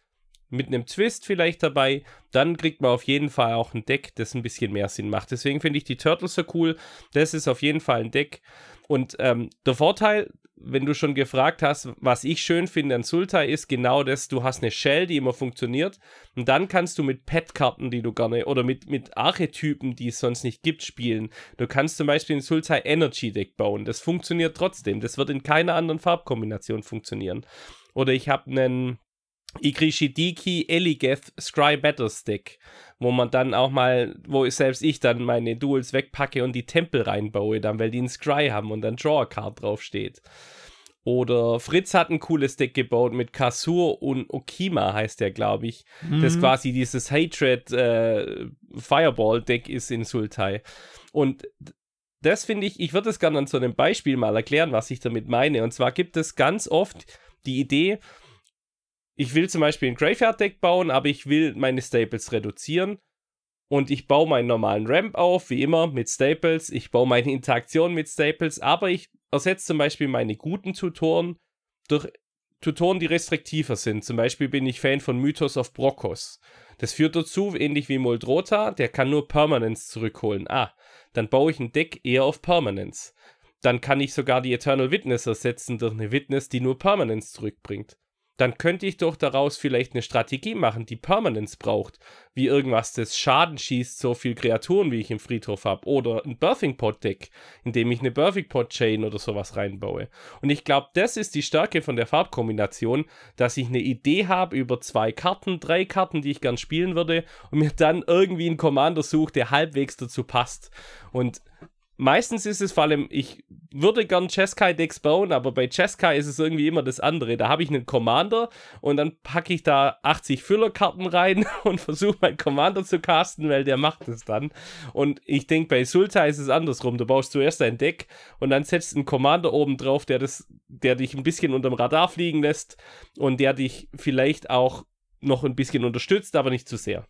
mit einem Twist vielleicht dabei, dann kriegt man auf jeden Fall auch ein Deck, das ein bisschen mehr Sinn macht. Deswegen finde ich die Turtles so cool. Das ist auf jeden Fall ein Deck. Und ähm, der Vorteil, wenn du schon gefragt hast, was ich schön finde an Sultai, ist genau das, du hast eine Shell, die immer funktioniert. Und dann kannst du mit Pet-Karten, die du gerne, oder mit, mit Archetypen, die es sonst nicht gibt, spielen. Du kannst zum Beispiel ein Sultai Energy Deck bauen. Das funktioniert trotzdem. Das wird in keiner anderen Farbkombination funktionieren. Oder ich habe einen Igrishidiki Eligeth Scry Battle Stick, wo man dann auch mal, wo selbst ich dann meine Duels wegpacke und die Tempel reinbaue, dann, weil die einen Scry haben und dann Draw a Card draufsteht. Oder Fritz hat ein cooles Deck gebaut mit Kasur und Okima, heißt der, glaube ich. Mhm. Das quasi dieses Hatred äh, Fireball Deck ist in Sultai. Und das finde ich, ich würde es gerne an so einem Beispiel mal erklären, was ich damit meine. Und zwar gibt es ganz oft die Idee, ich will zum Beispiel ein Graveyard-Deck bauen, aber ich will meine Staples reduzieren. Und ich baue meinen normalen Ramp auf, wie immer, mit Staples. Ich baue meine Interaktion mit Staples, aber ich ersetze zum Beispiel meine guten Tutoren durch Tutoren, die restriktiver sind. Zum Beispiel bin ich Fan von Mythos of Brokos. Das führt dazu, ähnlich wie Moldrota, der kann nur Permanence zurückholen. Ah, dann baue ich ein Deck eher auf Permanence. Dann kann ich sogar die Eternal Witness ersetzen durch eine Witness, die nur Permanence zurückbringt dann könnte ich doch daraus vielleicht eine Strategie machen, die Permanence braucht, wie irgendwas, das Schaden schießt, so viel Kreaturen, wie ich im Friedhof habe, oder ein Birthing Pod Deck, in dem ich eine Birthing Pod Chain oder sowas reinbaue. Und ich glaube, das ist die Stärke von der Farbkombination, dass ich eine Idee habe über zwei Karten, drei Karten, die ich gern spielen würde, und mir dann irgendwie einen Commander suche, der halbwegs dazu passt. Und meistens ist es vor allem, ich würde gern Cheskai-Decks bauen, aber bei Cheskai ist es irgendwie immer das andere. Da habe ich einen Commander und dann packe ich da 80 Füllerkarten rein [laughs] und versuche meinen Commander zu casten, weil der macht es dann. Und ich denke, bei Sultai ist es andersrum. Du baust zuerst ein Deck und dann setzt einen Commander oben drauf, der, das, der dich ein bisschen unterm Radar fliegen lässt und der dich vielleicht auch noch ein bisschen unterstützt, aber nicht zu sehr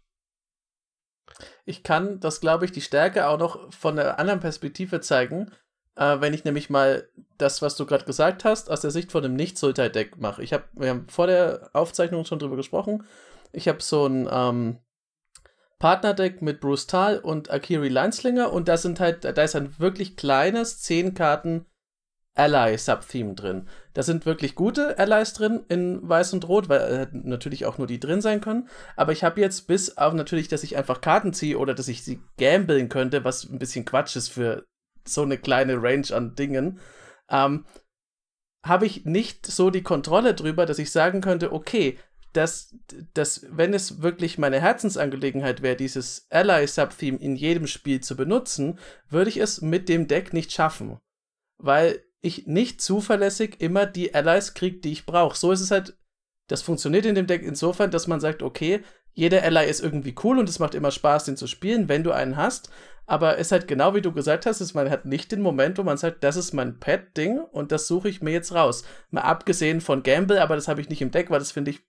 ich kann das, glaube ich, die Stärke auch noch von einer anderen Perspektive zeigen, äh, wenn ich nämlich mal das, was du gerade gesagt hast, aus der Sicht von einem Nicht-Sultai-Deck mache. Ich habe, wir haben vor der Aufzeichnung schon drüber gesprochen. Ich habe so ein ähm, Partnerdeck mit Bruce Tal und Akiri Lineslinger und da sind halt, da ist ein wirklich kleines 10 Karten Ally-Subtheme drin. Da sind wirklich gute Allies drin in Weiß und Rot, weil äh, natürlich auch nur die drin sein können. Aber ich habe jetzt bis auf natürlich, dass ich einfach Karten ziehe oder dass ich sie gambeln könnte, was ein bisschen Quatsch ist für so eine kleine Range an Dingen, ähm, habe ich nicht so die Kontrolle drüber, dass ich sagen könnte, okay, dass, dass wenn es wirklich meine Herzensangelegenheit wäre, dieses Ally-Subtheme in jedem Spiel zu benutzen, würde ich es mit dem Deck nicht schaffen. Weil ich nicht zuverlässig immer die Allies kriege, die ich brauche. So ist es halt, das funktioniert in dem Deck insofern, dass man sagt, okay, jeder Ally ist irgendwie cool und es macht immer Spaß, den zu spielen, wenn du einen hast. Aber es ist halt genau wie du gesagt hast, ist, man hat nicht den Moment, wo man sagt, das ist mein Pet-Ding und das suche ich mir jetzt raus. Mal abgesehen von Gamble, aber das habe ich nicht im Deck, weil das finde ich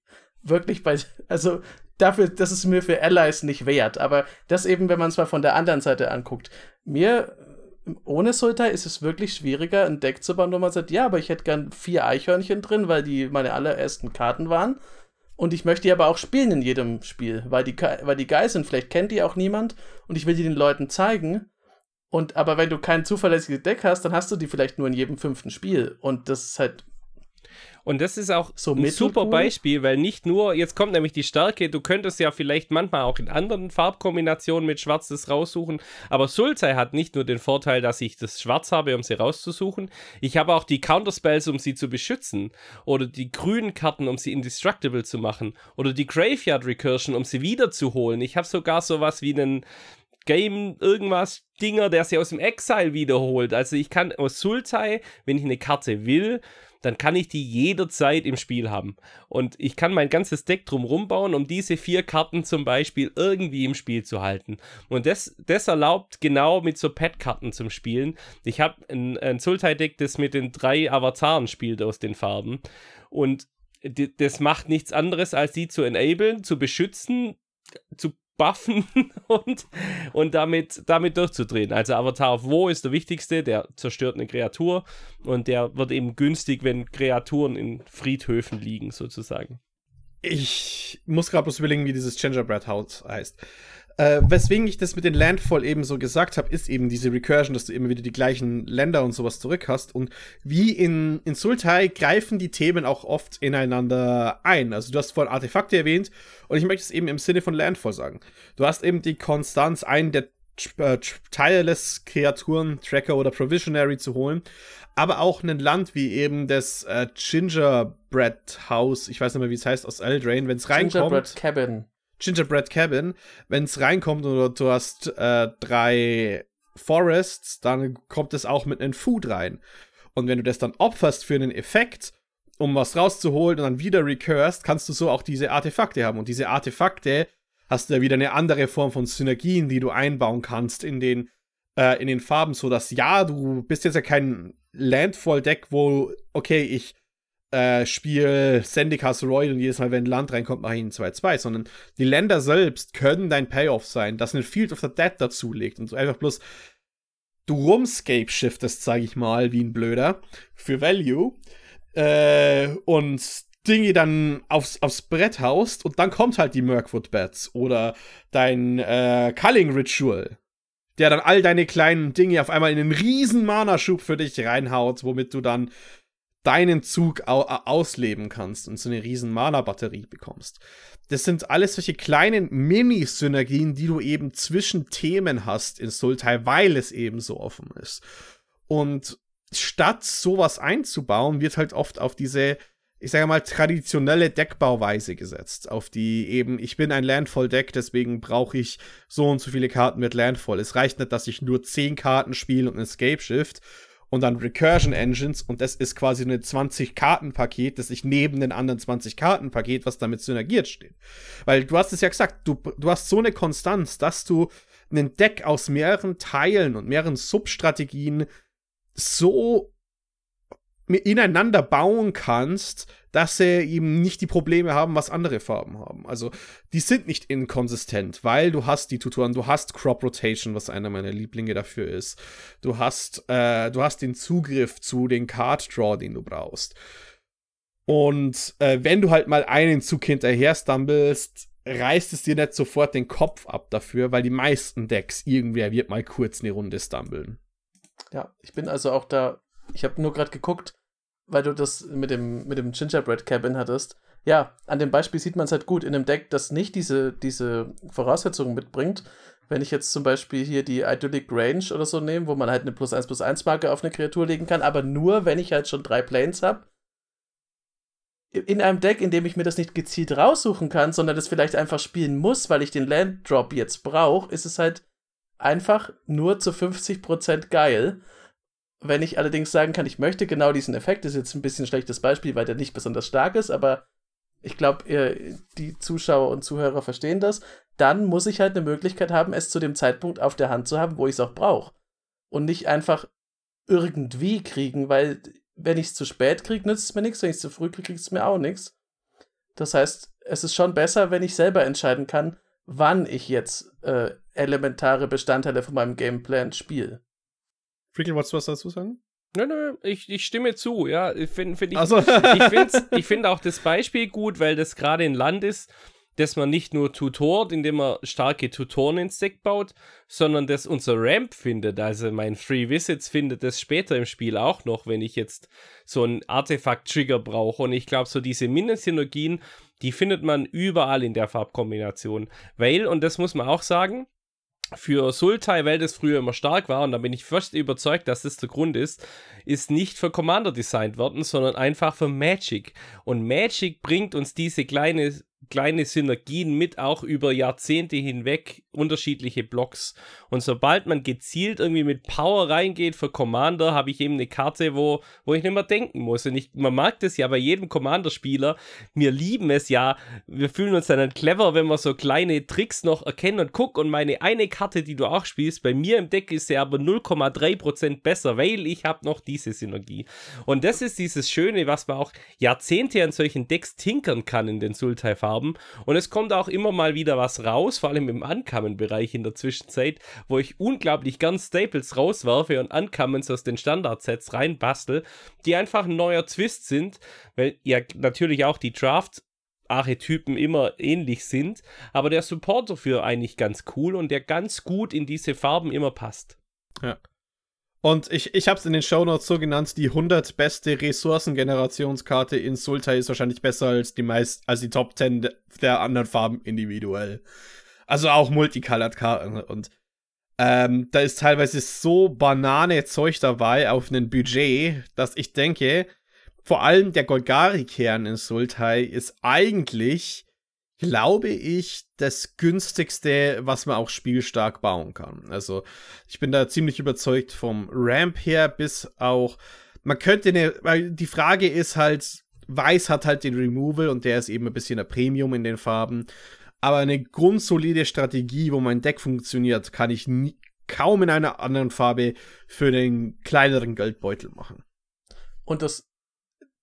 wirklich bei, [laughs] also dafür, das ist mir für Allies nicht wert. Aber das eben, wenn man es mal von der anderen Seite anguckt. Mir ohne Sultai ist es wirklich schwieriger, ein Deck zu bauen, wo man sagt, ja, aber ich hätte gern vier Eichhörnchen drin, weil die meine allerersten Karten waren. Und ich möchte die aber auch spielen in jedem Spiel, weil die, weil die geil sind. Vielleicht kennt die auch niemand und ich will die den Leuten zeigen. Und aber wenn du kein zuverlässiges Deck hast, dann hast du die vielleicht nur in jedem fünften Spiel. Und das ist halt und das ist auch so ein super Beispiel, weil nicht nur, jetzt kommt nämlich die Stärke, du könntest ja vielleicht manchmal auch in anderen Farbkombinationen mit Schwarz das raussuchen, aber Sultai hat nicht nur den Vorteil, dass ich das Schwarz habe, um sie rauszusuchen, ich habe auch die Counterspells, um sie zu beschützen, oder die grünen Karten, um sie indestructible zu machen, oder die Graveyard Recursion, um sie wiederzuholen. Ich habe sogar sowas wie einen Game irgendwas Dinger, der sie aus dem Exile wiederholt. Also ich kann aus Sultai, wenn ich eine Karte will, dann kann ich die jederzeit im Spiel haben. Und ich kann mein ganzes Deck drumherum bauen, um diese vier Karten zum Beispiel irgendwie im Spiel zu halten. Und das, das erlaubt genau mit so Pet-Karten zum Spielen. Ich habe ein, ein Sultai-Deck, das mit den drei Avataren spielt aus den Farben. Und das macht nichts anderes, als sie zu enablen, zu beschützen, zu buffen [laughs] und, und damit, damit durchzudrehen. Also Avatar of Wo ist der wichtigste, der zerstört eine Kreatur und der wird eben günstig, wenn Kreaturen in Friedhöfen liegen, sozusagen. Ich muss gerade bloß überlegen, wie dieses Gingerbread House heißt. Äh, weswegen ich das mit den Landfall eben so gesagt habe, ist eben diese Recursion, dass du immer wieder die gleichen Länder und sowas zurück hast. Und wie in, in Sultai greifen die Themen auch oft ineinander ein. Also du hast vorhin Artefakte erwähnt und ich möchte es eben im Sinne von Landfall sagen. Du hast eben die Konstanz, einen der äh, Tireless-Kreaturen, Tracker oder Provisionary zu holen, aber auch ein Land wie eben das äh, Gingerbread House, ich weiß nicht mehr, wie es heißt, aus Eldrain, wenn es reinkommt. Gingerbread Cabin. Gingerbread Cabin, wenn es reinkommt und du hast äh, drei Forests, dann kommt es auch mit einem Food rein. Und wenn du das dann opferst für einen Effekt, um was rauszuholen und dann wieder recurst, kannst du so auch diese Artefakte haben. Und diese Artefakte hast du ja wieder eine andere Form von Synergien, die du einbauen kannst in den, äh, in den Farben, so dass ja, du bist jetzt ja kein Landfall-Deck, wo, okay, ich äh, Spiel Sandy Asteroid und jedes Mal, wenn ein Land reinkommt, mache ich ihn 2-2, sondern die Länder selbst können dein Payoff sein, das ein Field of the Dead dazulegt und so einfach bloß du rumscape shiftest, sage ich mal, wie ein Blöder, für Value äh, und Dinge dann aufs, aufs Brett haust und dann kommt halt die Mirkwood Bats oder dein äh, Culling Ritual, der dann all deine kleinen Dinge auf einmal in einen riesen Mana-Schub für dich reinhaut, womit du dann deinen Zug au ausleben kannst und so eine riesen Mana-Batterie bekommst. Das sind alles solche kleinen Mini-Synergien, die du eben zwischen Themen hast in Sultai, weil es eben so offen ist. Und statt sowas einzubauen, wird halt oft auf diese, ich sage mal, traditionelle Deckbauweise gesetzt. Auf die eben, ich bin ein Landfall-Deck, deswegen brauche ich so und so viele Karten mit Landfall. Es reicht nicht, dass ich nur 10 Karten spiele und ein Escape Shift und dann Recursion Engines und das ist quasi eine 20-Karten-Paket, das sich neben den anderen 20-Karten-Paket, was damit synergiert steht. Weil du hast es ja gesagt, du, du hast so eine Konstanz, dass du ein Deck aus mehreren Teilen und mehreren Substrategien so ineinander bauen kannst, dass sie eben nicht die Probleme haben, was andere Farben haben. Also die sind nicht inkonsistent, weil du hast die Tutoren, du hast Crop Rotation, was einer meiner Lieblinge dafür ist. Du hast, äh, du hast den Zugriff zu den Card Draw, den du brauchst. Und äh, wenn du halt mal einen Zug hinterher stumblest, reißt es dir nicht sofort den Kopf ab dafür, weil die meisten Decks, irgendwer wird mal kurz eine Runde stumblen. Ja, ich bin also auch da, ich habe nur gerade geguckt, weil du das mit dem, mit dem Gingerbread Cabin hattest. Ja, an dem Beispiel sieht man es halt gut. In einem Deck, das nicht diese, diese Voraussetzungen mitbringt, wenn ich jetzt zum Beispiel hier die Idyllic Range oder so nehme, wo man halt eine plus 1 plus 1 Marke auf eine Kreatur legen kann, aber nur, wenn ich halt schon drei Planes habe. In einem Deck, in dem ich mir das nicht gezielt raussuchen kann, sondern das vielleicht einfach spielen muss, weil ich den Land Drop jetzt brauche, ist es halt einfach nur zu 50% geil. Wenn ich allerdings sagen kann, ich möchte genau diesen Effekt, ist jetzt ein bisschen ein schlechtes Beispiel, weil der nicht besonders stark ist, aber ich glaube, die Zuschauer und Zuhörer verstehen das, dann muss ich halt eine Möglichkeit haben, es zu dem Zeitpunkt auf der Hand zu haben, wo ich es auch brauche. Und nicht einfach irgendwie kriegen, weil wenn ich es zu spät kriege, nützt es mir nichts, wenn ich es zu früh kriege, kriegt es mir auch nichts. Das heißt, es ist schon besser, wenn ich selber entscheiden kann, wann ich jetzt äh, elementare Bestandteile von meinem Gameplan spiele. Freaky, wolltest du was dazu sagen? Nö, nö, ich, ich stimme zu, ja. Ich finde find ich, Also. ich finde [laughs] ich find auch das Beispiel gut, weil das gerade ein Land ist, dass man nicht nur tutort, indem man starke Tutoren ins Deck baut, sondern dass unser Ramp findet. Also mein Free Visits findet das später im Spiel auch noch, wenn ich jetzt so einen Artefakt-Trigger brauche. Und ich glaube, so diese Mini-Synergien, die findet man überall in der Farbkombination. Weil, und das muss man auch sagen, für Sultai, weil das früher immer stark war, und da bin ich fast überzeugt, dass das der Grund ist, ist nicht für Commander designt worden, sondern einfach für Magic. Und Magic bringt uns diese kleine kleine Synergien mit auch über Jahrzehnte hinweg unterschiedliche Blocks. Und sobald man gezielt irgendwie mit Power reingeht für Commander, habe ich eben eine Karte, wo, wo ich nicht mehr denken muss. Und ich, man mag das ja bei jedem Commander-Spieler. Wir lieben es ja. Wir fühlen uns dann clever, wenn wir so kleine Tricks noch erkennen und gucken. Und meine eine Karte, die du auch spielst, bei mir im Deck ist sie aber 0,3% besser, weil ich habe noch diese Synergie. Und das ist dieses Schöne, was man auch Jahrzehnte an solchen Decks tinkern kann in den Sultai-Farben. Und es kommt auch immer mal wieder was raus, vor allem im Ankommen-Bereich in der Zwischenzeit, wo ich unglaublich gern Staples rauswerfe und Uncommons aus den Standardsets reinbastel, die einfach ein neuer Twist sind, weil ja natürlich auch die Draft Archetypen immer ähnlich sind, aber der Support dafür eigentlich ganz cool und der ganz gut in diese Farben immer passt. Ja. Und ich, ich habe es in den Shownotes so genannt, die 100 beste Ressourcengenerationskarte in Sultai ist wahrscheinlich besser als die meist, als die Top 10 der anderen Farben individuell. Also auch Multicolored-Karten und ähm, da ist teilweise so banane Zeug dabei auf einem Budget, dass ich denke, vor allem der Golgari-Kern in Sultai ist eigentlich, glaube ich, das günstigste, was man auch spielstark bauen kann. Also ich bin da ziemlich überzeugt vom Ramp her bis auch, man könnte eine, weil die Frage ist halt, Weiß hat halt den Removal und der ist eben ein bisschen ein Premium in den Farben. Aber eine grundsolide Strategie, wo mein Deck funktioniert, kann ich nie, kaum in einer anderen Farbe für den kleineren Geldbeutel machen. Und das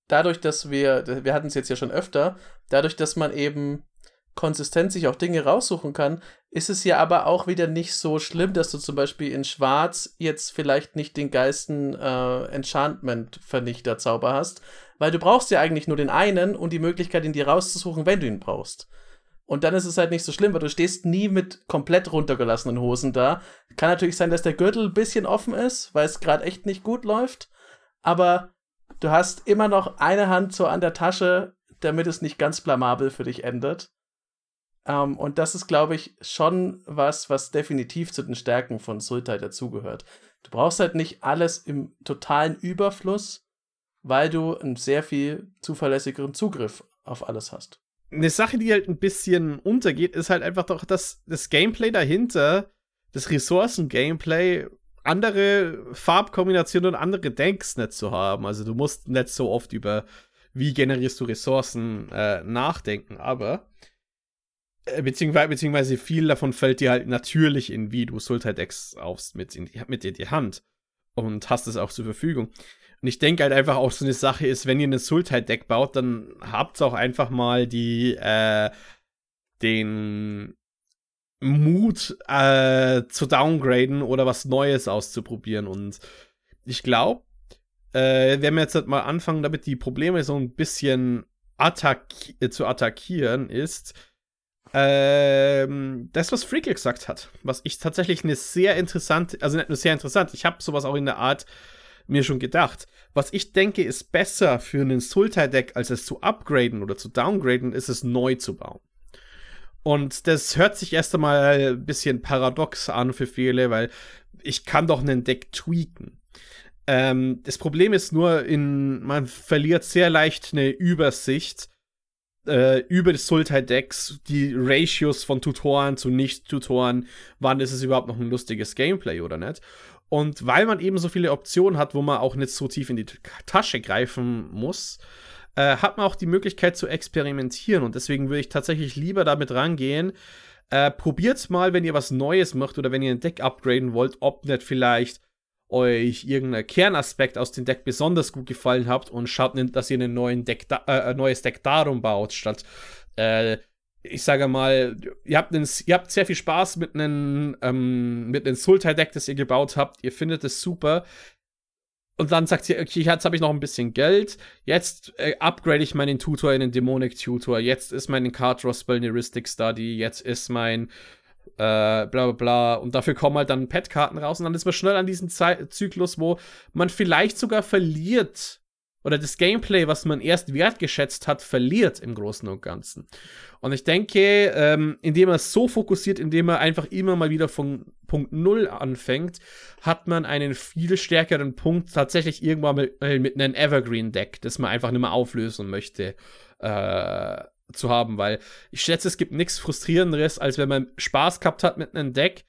dadurch, dass wir, wir hatten es jetzt ja schon öfter, dadurch, dass man eben konsistent sich auch Dinge raussuchen kann, ist es ja aber auch wieder nicht so schlimm, dass du zum Beispiel in Schwarz jetzt vielleicht nicht den geilsten äh, Enchantment-Vernichter-Zauber hast, weil du brauchst ja eigentlich nur den einen und die Möglichkeit, ihn dir rauszusuchen, wenn du ihn brauchst. Und dann ist es halt nicht so schlimm, weil du stehst nie mit komplett runtergelassenen Hosen da. Kann natürlich sein, dass der Gürtel ein bisschen offen ist, weil es gerade echt nicht gut läuft. Aber du hast immer noch eine Hand so an der Tasche, damit es nicht ganz blamabel für dich endet. Um, ähm, und das ist, glaube ich, schon was, was definitiv zu den Stärken von Sultai dazugehört. Du brauchst halt nicht alles im totalen Überfluss, weil du einen sehr viel zuverlässigeren Zugriff auf alles hast. Eine Sache, die halt ein bisschen untergeht, ist halt einfach doch, dass das Gameplay dahinter, das Ressourcen-Gameplay, andere Farbkombinationen und andere Decks nicht zu haben. Also du musst nicht so oft über, wie generierst du Ressourcen äh, nachdenken, aber beziehungsweise, beziehungsweise viel davon fällt dir halt natürlich in, wie du Sultai-Decks aufst mit in, die, mit in die Hand und hast es auch zur Verfügung. Und ich denke halt einfach auch so eine Sache ist, wenn ihr eine Sultai-Deck baut, dann habt auch einfach mal die, äh, den Mut äh, zu downgraden oder was Neues auszuprobieren. Und ich glaube, äh, wenn wir jetzt halt mal anfangen, damit die Probleme so ein bisschen attack zu attackieren, ist, ähm, das, was Freakle gesagt hat, was ich tatsächlich eine sehr interessante, also nicht nur sehr interessant, ich habe sowas auch in der Art mir schon gedacht. Was ich denke, ist besser für einen Sultai-Deck, als es zu upgraden oder zu downgraden, ist es neu zu bauen. Und das hört sich erst einmal ein bisschen paradox an für viele, weil ich kann doch einen Deck tweaken. Ähm, das Problem ist nur, in, man verliert sehr leicht eine Übersicht äh, über Sultai-Decks, die Ratios von Tutoren zu Nicht-Tutoren, wann ist es überhaupt noch ein lustiges Gameplay oder nicht. Und weil man eben so viele Optionen hat, wo man auch nicht so tief in die Tasche greifen muss, äh, hat man auch die Möglichkeit zu experimentieren. Und deswegen würde ich tatsächlich lieber damit rangehen. Äh, probiert mal, wenn ihr was Neues macht oder wenn ihr ein Deck upgraden wollt, ob nicht vielleicht euch irgendein Kernaspekt aus dem Deck besonders gut gefallen habt und schaut, dass ihr einen neuen Deck äh, ein neues Deck darum baut, statt äh, ich sage mal, ihr habt, einen, ihr habt sehr viel Spaß mit einem, ähm, mit einem Sultai-Deck, das ihr gebaut habt. Ihr findet es super. Und dann sagt ihr, okay, jetzt habe ich noch ein bisschen Geld. Jetzt äh, upgrade ich meinen Tutor in den Demonic Tutor. Jetzt ist mein Card Draw Spell eine Heuristic Study. Jetzt ist mein äh, bla bla bla. Und dafür kommen halt dann Pet-Karten raus. Und dann ist man schnell an diesem Ze Zyklus, wo man vielleicht sogar verliert. Oder das Gameplay, was man erst wertgeschätzt hat, verliert im Großen und Ganzen. Und ich denke, ähm, indem er so fokussiert, indem er einfach immer mal wieder von Punkt Null anfängt, hat man einen viel stärkeren Punkt tatsächlich irgendwann mit, äh, mit einem Evergreen-Deck, das man einfach nicht mehr auflösen möchte. Äh, zu haben, weil ich schätze, es gibt nichts Frustrierenderes, als wenn man Spaß gehabt hat mit einem Deck,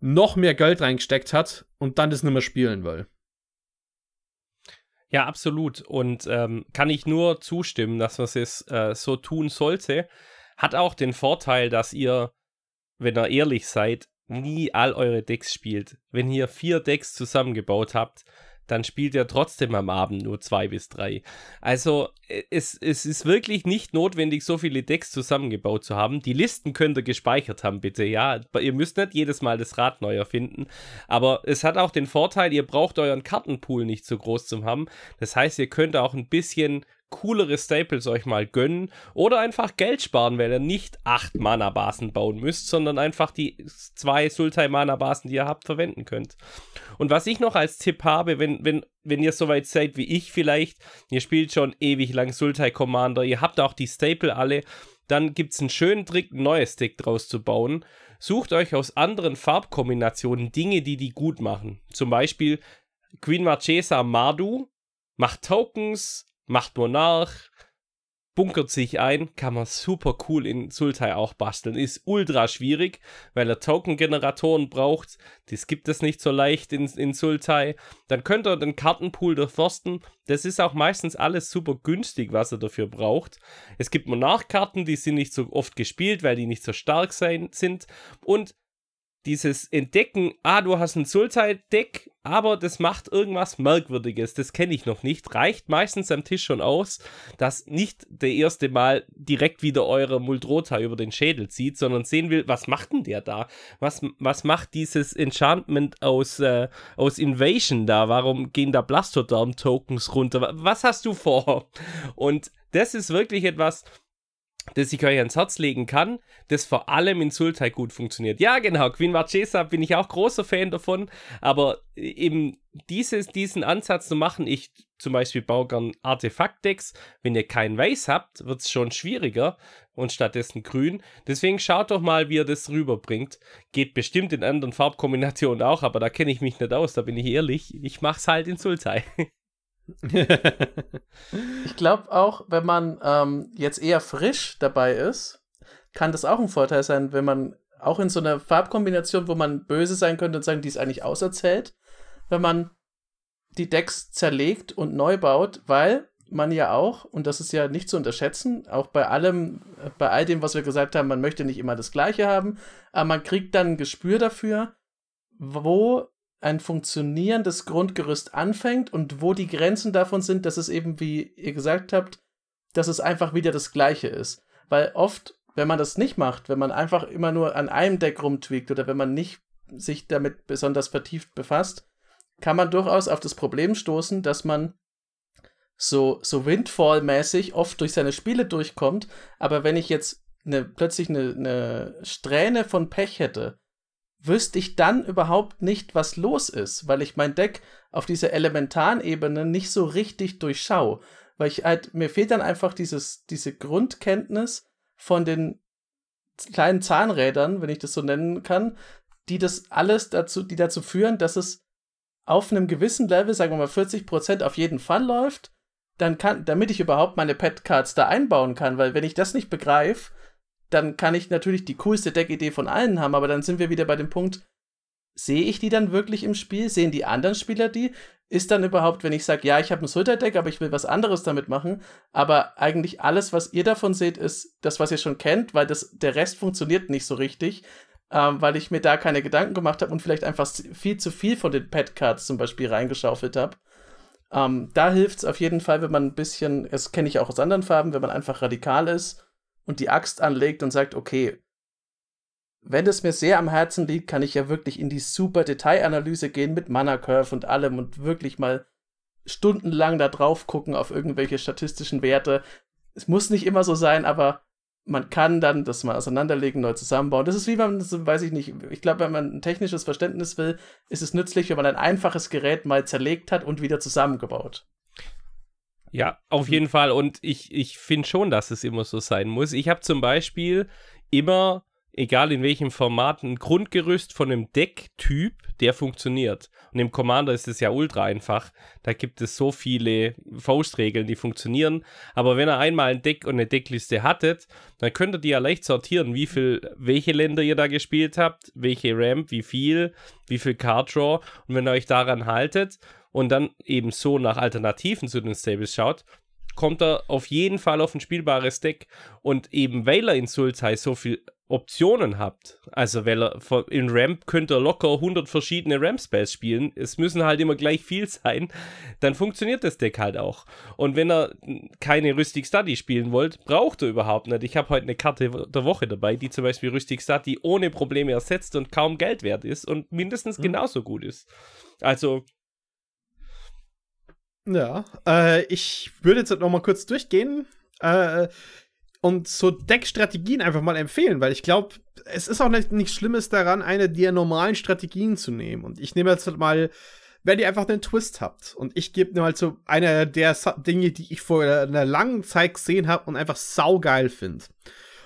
noch mehr Geld reingesteckt hat und dann das nicht mehr spielen will. Ja, absolut. Und ähm, kann ich nur zustimmen, dass man es äh, so tun sollte. Hat auch den Vorteil, dass ihr, wenn ihr ehrlich seid, nie all eure Decks spielt. Wenn ihr vier Decks zusammengebaut habt, dann spielt er trotzdem am Abend nur zwei bis drei. Also äh, es, es ist wirklich nicht notwendig, so viele Decks zusammengebaut zu haben. Die Listen könnt ihr gespeichert haben, bitte. Ja, ihr müsst nicht jedes Mal das Rad neu erfinden. Aber es hat auch den Vorteil, ihr braucht euren Kartenpool nicht so groß zu haben. Das heißt, ihr könnt auch ein bisschen coolere Staples euch mal gönnen oder einfach Geld sparen, weil ihr nicht acht Mana-Basen bauen müsst, sondern einfach die zwei Sultai-Mana-Basen, die ihr habt, verwenden könnt. Und was ich noch als Tipp habe, wenn, wenn, wenn ihr soweit seid wie ich vielleicht, ihr spielt schon ewig lang Sultai Commander, ihr habt auch die Staple alle, dann gibt es einen schönen Trick, ein neues Deck draus zu bauen. Sucht euch aus anderen Farbkombinationen Dinge, die die gut machen. Zum Beispiel Queen Marchesa Mardu macht Tokens, macht Monarch, bunkert sich ein, kann man super cool in Sultai auch basteln. Ist ultra schwierig, weil er Token-Generatoren braucht. Das gibt es nicht so leicht in, in Sultai. Dann könnt ihr den Kartenpool durchforsten. Das ist auch meistens alles super günstig, was er dafür braucht. Es gibt Monarch-Karten, die sind nicht so oft gespielt, weil die nicht so stark sein, sind. Und dieses Entdecken, ah, du hast ein Sultai-Deck, aber das macht irgendwas Merkwürdiges, das kenne ich noch nicht, reicht meistens am Tisch schon aus, dass nicht der erste Mal direkt wieder eure Muldrota über den Schädel zieht, sondern sehen will, was macht denn der da? Was, was macht dieses Enchantment aus, äh, aus Invasion da? Warum gehen da Blastoderm-Tokens runter? Was hast du vor? Und das ist wirklich etwas, das ich euch ans Herz legen kann, das vor allem in Sultai gut funktioniert. Ja, genau, Queen Marchesa bin ich auch großer Fan davon, aber eben dieses, diesen Ansatz zu machen, ich zum Beispiel baue gern Artefaktdecks, wenn ihr kein Weiß habt, wird es schon schwieriger und stattdessen grün. Deswegen schaut doch mal, wie ihr das rüberbringt. Geht bestimmt in anderen Farbkombinationen auch, aber da kenne ich mich nicht aus, da bin ich ehrlich. Ich mache es halt in Sultai. [laughs] ich glaube auch, wenn man ähm, jetzt eher frisch dabei ist, kann das auch ein Vorteil sein, wenn man auch in so einer Farbkombination, wo man böse sein könnte und sagen, die ist eigentlich auserzählt, wenn man die Decks zerlegt und neu baut, weil man ja auch, und das ist ja nicht zu unterschätzen, auch bei allem, bei all dem, was wir gesagt haben, man möchte nicht immer das Gleiche haben, aber man kriegt dann ein Gespür dafür, wo ein funktionierendes Grundgerüst anfängt und wo die Grenzen davon sind, dass es eben, wie ihr gesagt habt, dass es einfach wieder das Gleiche ist. Weil oft, wenn man das nicht macht, wenn man einfach immer nur an einem Deck rumtweakt oder wenn man nicht sich damit besonders vertieft befasst, kann man durchaus auf das Problem stoßen, dass man so, so Windfall-mäßig oft durch seine Spiele durchkommt. Aber wenn ich jetzt eine, plötzlich eine, eine Strähne von Pech hätte, wüsste ich dann überhaupt nicht, was los ist, weil ich mein Deck auf dieser elementaren Ebene nicht so richtig durchschaue. Weil ich halt, mir fehlt dann einfach dieses, diese Grundkenntnis von den kleinen Zahnrädern, wenn ich das so nennen kann, die das alles dazu, die dazu führen, dass es auf einem gewissen Level, sagen wir mal 40 Prozent auf jeden Fall läuft, dann kann, damit ich überhaupt meine Pet Cards da einbauen kann, weil wenn ich das nicht begreife, dann kann ich natürlich die coolste Deckidee von allen haben, aber dann sind wir wieder bei dem Punkt, sehe ich die dann wirklich im Spiel? Sehen die anderen Spieler die? Ist dann überhaupt, wenn ich sage, ja, ich habe ein Sultai-Deck, aber ich will was anderes damit machen, aber eigentlich alles, was ihr davon seht, ist das, was ihr schon kennt, weil das, der Rest funktioniert nicht so richtig, ähm, weil ich mir da keine Gedanken gemacht habe und vielleicht einfach viel zu viel von den Pet-Cards zum Beispiel reingeschaufelt habe. Ähm, da hilft es auf jeden Fall, wenn man ein bisschen, das kenne ich auch aus anderen Farben, wenn man einfach radikal ist und die Axt anlegt und sagt, okay, wenn es mir sehr am Herzen liegt, kann ich ja wirklich in die super Detailanalyse gehen mit Mana Curve und allem und wirklich mal stundenlang da drauf gucken auf irgendwelche statistischen Werte. Es muss nicht immer so sein, aber man kann dann das mal auseinanderlegen, neu zusammenbauen. Das ist wie man, weiß ich nicht, ich glaube, wenn man ein technisches Verständnis will, ist es nützlich, wenn man ein einfaches Gerät mal zerlegt hat und wieder zusammengebaut. Ja, auf hm. jeden Fall. Und ich, ich finde schon, dass es immer so sein muss. Ich habe zum Beispiel immer, egal in welchem Format, ein Grundgerüst von einem Decktyp, der funktioniert. Und im Commander ist es ja ultra einfach. Da gibt es so viele Faustregeln, die funktionieren. Aber wenn ihr einmal ein Deck und eine Deckliste hattet, dann könnt ihr die ja leicht sortieren, wie viel, welche Länder ihr da gespielt habt, welche Ramp, wie viel, wie viel Card Draw. Und wenn ihr euch daran haltet und dann eben so nach Alternativen zu den Stables schaut, kommt er auf jeden Fall auf ein spielbares Deck. Und eben weil er in Sultai so viel Optionen habt, also weil er in Ramp könnt ihr locker 100 verschiedene Ramp-Spells spielen, es müssen halt immer gleich viel sein, dann funktioniert das Deck halt auch. Und wenn er keine Rüstig Study spielen wollt, braucht er überhaupt nicht. Ich habe heute eine Karte der Woche dabei, die zum Beispiel Rüstig Study ohne Probleme ersetzt und kaum Geld wert ist und mindestens mhm. genauso gut ist. Also ja, äh, ich würde jetzt noch mal kurz durchgehen äh, und so Deckstrategien einfach mal empfehlen, weil ich glaube, es ist auch nicht, nichts Schlimmes daran, eine der normalen Strategien zu nehmen. Und ich nehme jetzt halt mal, wenn ihr einfach einen Twist habt. Und ich gebe nur halt so eine der Dinge, die ich vor einer langen Zeit gesehen habe und einfach saugeil finde.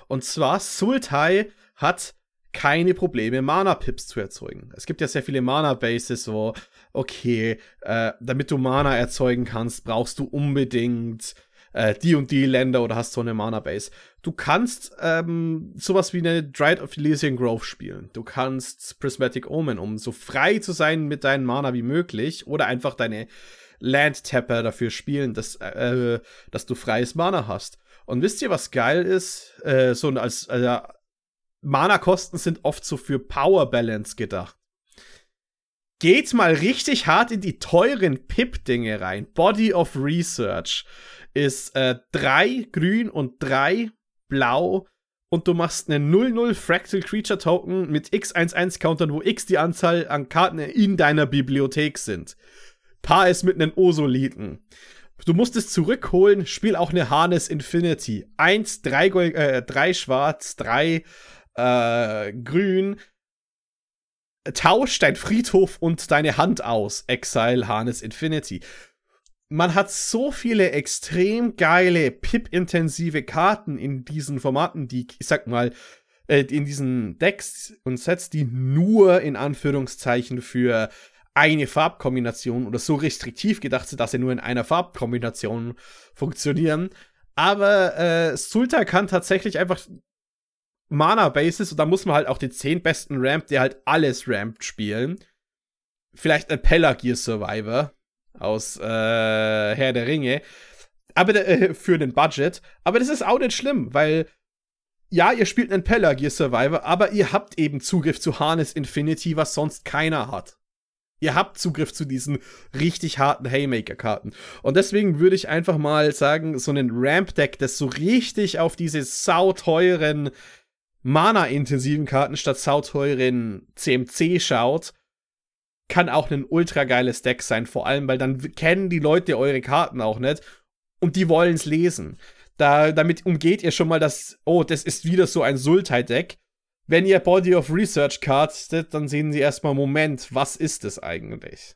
Und zwar, Sultai hat keine Probleme, Mana-Pips zu erzeugen. Es gibt ja sehr viele Mana-Bases, wo, okay, äh, damit du Mana erzeugen kannst, brauchst du unbedingt äh, die und die Länder oder hast so eine Mana-Base. Du kannst ähm, sowas wie eine Dried of Elysian Grove spielen. Du kannst Prismatic Omen, um so frei zu sein mit deinen Mana wie möglich, oder einfach deine Land-Tapper dafür spielen, dass, äh, dass du freies Mana hast. Und wisst ihr, was geil ist? Äh, so als, äh, Mana-Kosten sind oft so für Power Balance gedacht. Geht mal richtig hart in die teuren Pip-Dinge rein. Body of Research ist äh, drei grün und drei blau und du machst einen 0-0 Fractal Creature Token mit x11 Countern, wo x die Anzahl an Karten in deiner Bibliothek sind. Paar es mit einem Osoliten. Du musst es zurückholen, spiel auch eine Harness Infinity. Eins, drei, äh, drei schwarz, drei äh, grün. Tausch dein Friedhof und deine Hand aus. Exile Harness Infinity. Man hat so viele extrem geile, pip-intensive Karten in diesen Formaten, die, ich sag mal, äh, in diesen Decks und Sets, die nur in Anführungszeichen für eine Farbkombination oder so restriktiv gedacht sind, dass sie nur in einer Farbkombination funktionieren. Aber äh, Sulta kann tatsächlich einfach Mana-Basis und da muss man halt auch den 10 besten Ramp, der halt alles rampt, spielen. Vielleicht ein Pelagier Survivor aus äh, Herr der Ringe. Aber äh, [laughs] für den Budget. Aber das ist auch nicht schlimm, weil ja, ihr spielt einen Pelagier Survivor, aber ihr habt eben Zugriff zu Harness Infinity, was sonst keiner hat. Ihr habt Zugriff zu diesen richtig harten Haymaker-Karten. Und deswegen würde ich einfach mal sagen, so ein Ramp-Deck, das so richtig auf diese sauteuren Mana-intensiven Karten statt sauteuren CMC schaut, kann auch ein ultra geiles Deck sein. Vor allem, weil dann kennen die Leute eure Karten auch nicht und die wollen es lesen. Da, damit umgeht ihr schon mal das, oh, das ist wieder so ein Sultai-Deck wenn ihr Body of Research castet, dann sehen sie erstmal, Moment, was ist es eigentlich?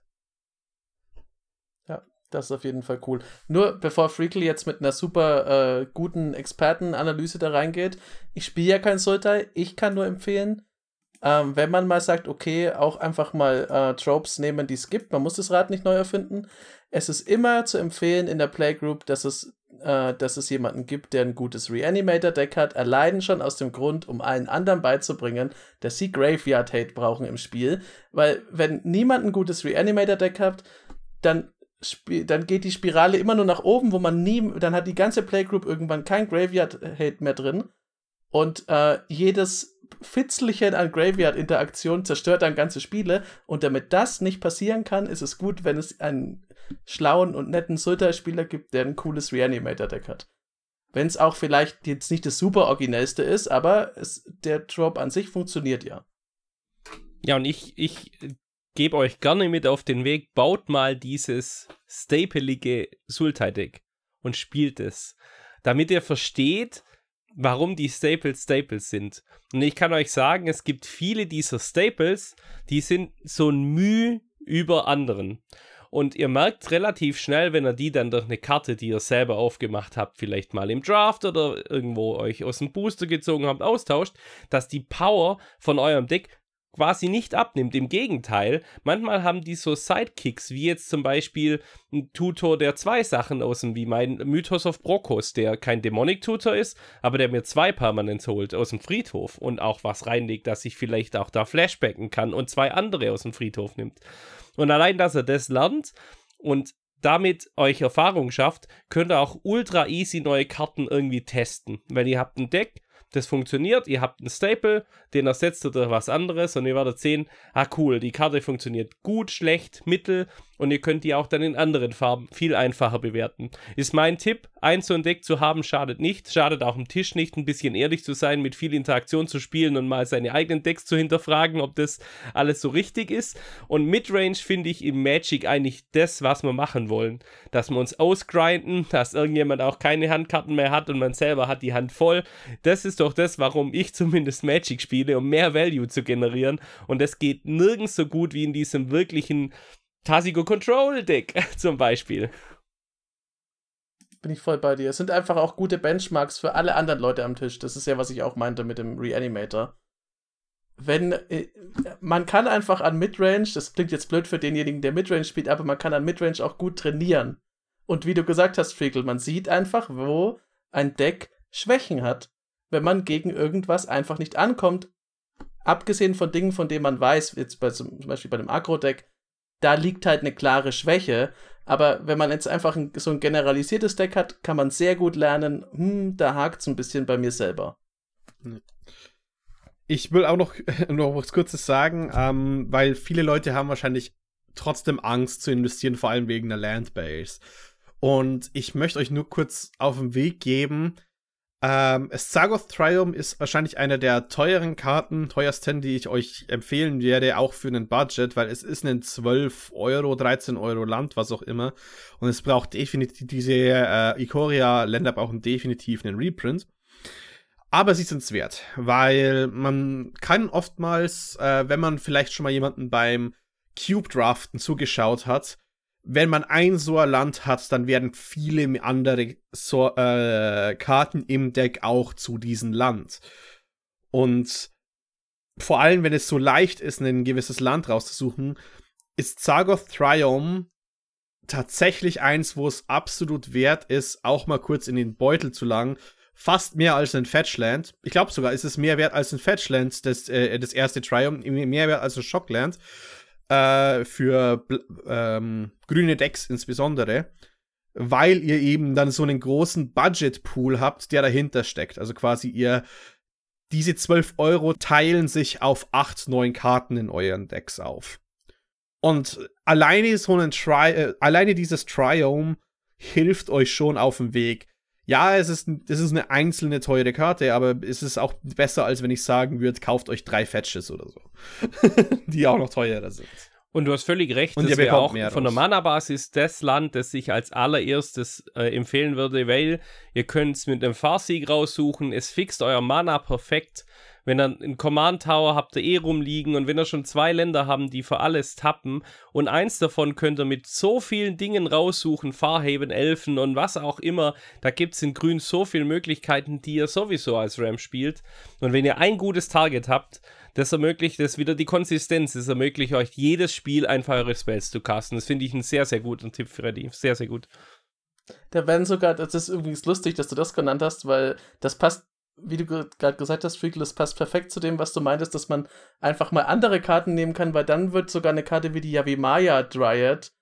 Das ist auf jeden Fall cool. Nur bevor Freakle jetzt mit einer super äh, guten Expertenanalyse da reingeht, ich spiele ja kein Sultai, ich kann nur empfehlen, ähm, wenn man mal sagt, okay, auch einfach mal äh, Tropes nehmen, die es gibt, man muss das Rad nicht neu erfinden. Es ist immer zu empfehlen in der Playgroup, dass es äh, dass es jemanden gibt, der ein gutes Reanimator-Deck hat, allein schon aus dem Grund, um allen anderen beizubringen, dass sie Graveyard-Hate brauchen im Spiel. Weil, wenn niemand ein gutes Reanimator-Deck hat, dann dann geht die Spirale immer nur nach oben, wo man nie, dann hat die ganze Playgroup irgendwann kein Graveyard-Hate mehr drin. Und äh, jedes Fitzelchen an Graveyard-Interaktion zerstört dann ganze Spiele. Und damit das nicht passieren kann, ist es gut, wenn es einen schlauen und netten Sultai-Spieler gibt, der ein cooles Reanimator-Deck hat. Wenn es auch vielleicht jetzt nicht das super originellste ist, aber es, der Drop an sich funktioniert ja. Ja, und ich, ich gebe euch gerne mit auf den Weg, baut mal dieses stapelige Sultai-Deck und spielt es. Damit ihr versteht, warum die Staples Staples sind. Und ich kann euch sagen, es gibt viele dieser Staples, die sind so ein Mühe über anderen. Und ihr merkt relativ schnell, wenn ihr die dann durch eine Karte, die ihr selber aufgemacht habt, vielleicht mal im Draft oder irgendwo euch aus dem Booster gezogen habt, austauscht, dass die Power von eurem Deck quasi nicht abnimmt. Im Gegenteil, manchmal haben die so Sidekicks, wie jetzt zum Beispiel ein Tutor, der zwei Sachen aus dem, wie mein Mythos of Brokos, der kein Demonic Tutor ist, aber der mir zwei Permanents holt aus dem Friedhof und auch was reinlegt, dass ich vielleicht auch da Flashbacken kann und zwei andere aus dem Friedhof nimmt. Und allein, dass er das lernt und damit euch Erfahrung schafft, könnt ihr auch ultra easy neue Karten irgendwie testen. Weil ihr habt ein Deck, das funktioniert, ihr habt einen Staple, den ersetzt ihr durch was anderes und ihr werdet sehen, ah cool, die Karte funktioniert gut, schlecht, mittel und ihr könnt die auch dann in anderen Farben viel einfacher bewerten. Ist mein Tipp, ein so ein Deck zu haben, schadet nicht, schadet auch am Tisch nicht, ein bisschen ehrlich zu sein, mit viel Interaktion zu spielen und mal seine eigenen Decks zu hinterfragen, ob das alles so richtig ist. Und Midrange finde ich im Magic eigentlich das, was wir machen wollen. Dass wir uns ausgrinden, dass irgendjemand auch keine Handkarten mehr hat und man selber hat die Hand voll. Das ist doch das, warum ich zumindest Magic spiele, um mehr Value zu generieren. Und das geht nirgends so gut wie in diesem wirklichen Tasigo Control Deck [laughs] zum Beispiel. Bin ich voll bei dir. Es sind einfach auch gute Benchmarks für alle anderen Leute am Tisch. Das ist ja, was ich auch meinte mit dem Reanimator. Wenn äh, man kann einfach an Midrange, das klingt jetzt blöd für denjenigen, der Midrange spielt, aber man kann an Midrange auch gut trainieren. Und wie du gesagt hast, Frickel, man sieht einfach, wo ein Deck Schwächen hat, wenn man gegen irgendwas einfach nicht ankommt. Abgesehen von Dingen, von denen man weiß, jetzt bei, zum Beispiel bei dem Agro-Deck, da liegt halt eine klare Schwäche. Aber wenn man jetzt einfach ein, so ein generalisiertes Deck hat, kann man sehr gut lernen, hm, da hakt es ein bisschen bei mir selber. ich will auch noch, [laughs] noch was Kurzes sagen, ähm, weil viele Leute haben wahrscheinlich trotzdem Angst zu investieren, vor allem wegen der Landbase. Und ich möchte euch nur kurz auf den Weg geben. Ähm, Sargoth Triumph ist wahrscheinlich eine der teuren Karten, teuersten, die ich euch empfehlen werde, auch für einen Budget, weil es ist ein 12 Euro, 13 Euro Land, was auch immer. Und es braucht definitiv, diese äh, Ikoria-Länder brauchen definitiv einen Reprint. Aber sie sind es wert, weil man kann oftmals, äh, wenn man vielleicht schon mal jemanden beim Cube Draften zugeschaut hat, wenn man ein so ein Land hat, dann werden viele andere so äh, Karten im Deck auch zu diesem Land. Und vor allem, wenn es so leicht ist, ein gewisses Land rauszusuchen, ist Zagoth Triumph tatsächlich eins, wo es absolut wert ist, auch mal kurz in den Beutel zu langen. Fast mehr als ein Fetchland. Ich glaube sogar, ist es mehr wert als ein Fetchland, das, äh, das erste Triumph, mehr wert als ein Shockland äh, für ähm, grüne Decks insbesondere, weil ihr eben dann so einen großen Budget-Pool habt, der dahinter steckt. Also quasi ihr diese 12 Euro teilen sich auf 8, 9 Karten in euren Decks auf. Und alleine so ein Tri äh, alleine dieses Triome hilft euch schon auf dem Weg, ja, es ist, es ist eine einzelne teure Karte, aber es ist auch besser, als wenn ich sagen würde, kauft euch drei Fetches oder so. [laughs] die auch noch teurer sind. Und du hast völlig recht, und das wäre auch von der Mana-Basis das Land, das ich als allererstes äh, empfehlen würde, weil ihr könnt es mit einem Farsieg raussuchen, es fixt euer Mana perfekt wenn ihr einen Command Tower habt ihr eh rumliegen und wenn ihr schon zwei Länder haben, die für alles tappen und eins davon könnt ihr mit so vielen Dingen raussuchen, Farhaven, Elfen und was auch immer, da gibt es in Grün so viele Möglichkeiten, die ihr sowieso als Ram spielt. Und wenn ihr ein gutes Target habt, das ermöglicht das wieder die Konsistenz, das ermöglicht euch jedes Spiel einfach eure Spells zu casten. Das finde ich einen sehr, sehr guten Tipp, Freddy. Sehr, sehr gut. Da werden sogar, das ist übrigens lustig, dass du das genannt hast, weil das passt wie du gerade gesagt hast, Freakle, das passt perfekt zu dem, was du meintest, dass man einfach mal andere Karten nehmen kann, weil dann wird sogar eine Karte wie die Yavimaya Dryad,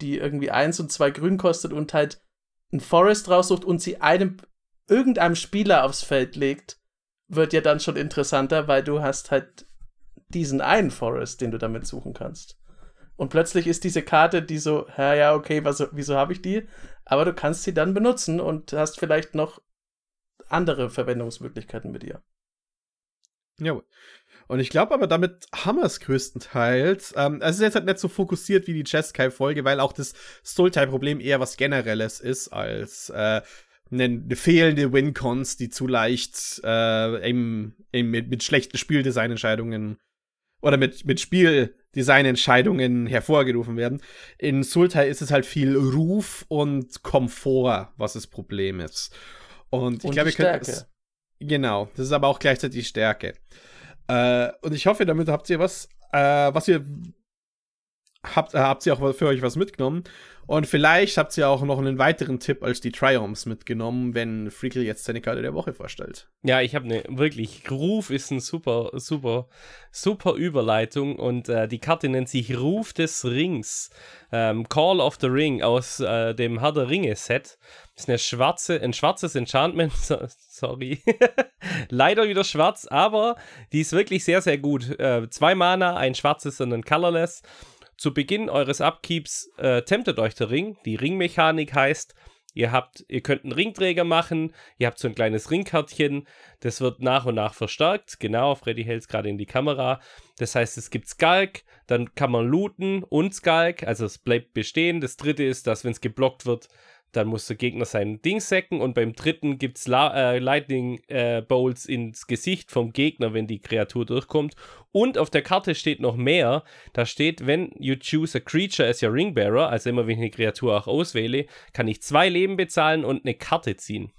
die irgendwie eins und zwei grün kostet und halt ein Forest raussucht und sie einem irgendeinem Spieler aufs Feld legt, wird ja dann schon interessanter, weil du hast halt diesen einen Forest, den du damit suchen kannst. Und plötzlich ist diese Karte, die so, ja, ja, okay, was, wieso habe ich die? Aber du kannst sie dann benutzen und hast vielleicht noch andere Verwendungsmöglichkeiten mit ihr. Ja. Und ich glaube aber, damit haben wir es größtenteils. Ähm, es ist jetzt halt nicht so fokussiert wie die Jeskai-Folge, weil auch das Stoltai-Problem eher was Generelles ist als äh, eine, eine fehlende Win-Cons, die zu leicht äh, eben, eben mit, mit schlechten Spieldesignentscheidungen oder mit, mit Spieldesignentscheidungen hervorgerufen werden. In Sultai ist es halt viel Ruf und Komfort, was das Problem ist. Und ich glaube, ihr könnt. Es, genau, das ist aber auch gleichzeitig die Stärke. Äh, und ich hoffe, damit habt ihr was, äh, was ihr habt, äh, habt ihr auch für euch was mitgenommen. Und vielleicht habt ihr auch noch einen weiteren Tipp als die Triumphs mitgenommen, wenn Freakle jetzt seine Karte der Woche vorstellt. Ja, ich habe eine wirklich. Ruf ist eine super, super, super Überleitung und äh, die Karte nennt sich Ruf des Rings. Ähm, Call of the Ring aus äh, dem Herr der Ringe Set. Ist eine schwarze, ein schwarzes Enchantment. [laughs] Sorry. [laughs] Leider wieder schwarz, aber die ist wirklich sehr, sehr gut. Äh, zwei Mana, ein schwarzes und ein Colorless. Zu Beginn eures Upkeeps äh, temptet euch der Ring. Die Ringmechanik heißt, ihr habt, ihr könnt einen Ringträger machen, ihr habt so ein kleines Ringkärtchen, das wird nach und nach verstärkt. Genau, Freddy hält es gerade in die Kamera. Das heißt, es gibt Skulk, dann kann man looten und Skulk, also es bleibt bestehen. Das dritte ist, dass wenn es geblockt wird, dann muss der Gegner sein Ding sacken und beim dritten gibt es äh, Lightning äh, Bolts ins Gesicht vom Gegner, wenn die Kreatur durchkommt. Und auf der Karte steht noch mehr. Da steht, wenn you choose a creature as your Ringbearer, also immer wenn ich eine Kreatur auch auswähle, kann ich zwei Leben bezahlen und eine Karte ziehen.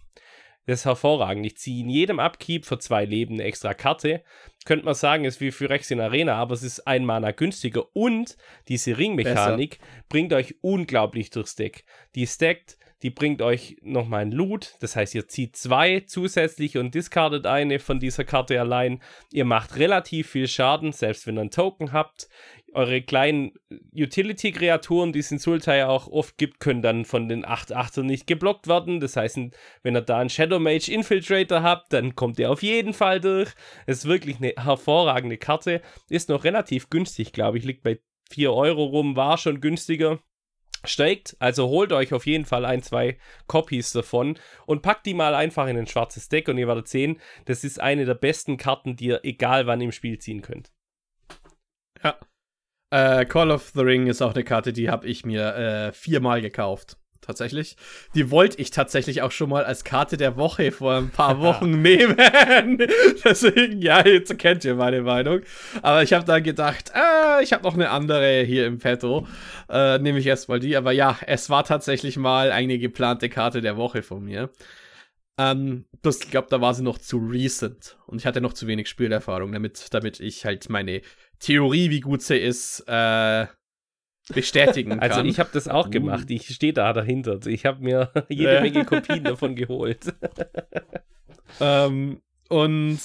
Das ist hervorragend. Ich ziehe in jedem Upkeep für zwei Leben eine extra Karte. Könnte man sagen, ist wie für Rex in Arena, aber es ist ein Mana günstiger und diese Ringmechanik bringt euch unglaublich durchs Deck. Die stackt Die bringt euch nochmal ein Loot. Das heißt, ihr zieht zwei zusätzlich und discardet eine von dieser Karte allein. Ihr macht relativ viel Schaden, selbst wenn ihr einen Token habt. Eure kleinen Utility-Kreaturen, die es in Sultai auch oft gibt, können dann von den 8-8ern nicht geblockt werden. Das heißt, wenn ihr da einen Shadow Mage Infiltrator habt, dann kommt ihr auf jeden Fall durch. Ist wirklich eine hervorragende Karte. Ist noch relativ günstig, glaube ich. Liegt bei 4 Euro rum, war schon günstiger steigt. Also holt euch auf jeden Fall ein, zwei Copies davon und packt die mal einfach in ein schwarzes Deck und ihr werdet sehen, das ist eine der besten Karten, die ihr egal wann im Spiel ziehen könnt. Ja. Äh, Call of the Ring ist auch eine Karte, die habe ich mir äh, viermal gekauft tatsächlich. Die wollte ich tatsächlich auch schon mal als Karte der Woche vor ein paar [laughs] Wochen nehmen. [laughs] Deswegen, ja, jetzt kennt ihr meine Meinung. Aber ich habe dann gedacht, äh, ich habe noch eine andere hier im Petto. Äh, Nehme ich erstmal die. Aber ja, es war tatsächlich mal eine geplante Karte der Woche von mir. Ähm, das, ich glaube, da war sie noch zu recent. Und ich hatte noch zu wenig Spielerfahrung, damit, damit ich halt meine Theorie, wie gut sie ist, äh, bestätigen [laughs] also, kann. Also ich habe das auch gemacht. Ich stehe da dahinter. Ich habe mir [laughs] jede Menge Kopien davon geholt. [laughs] ähm, und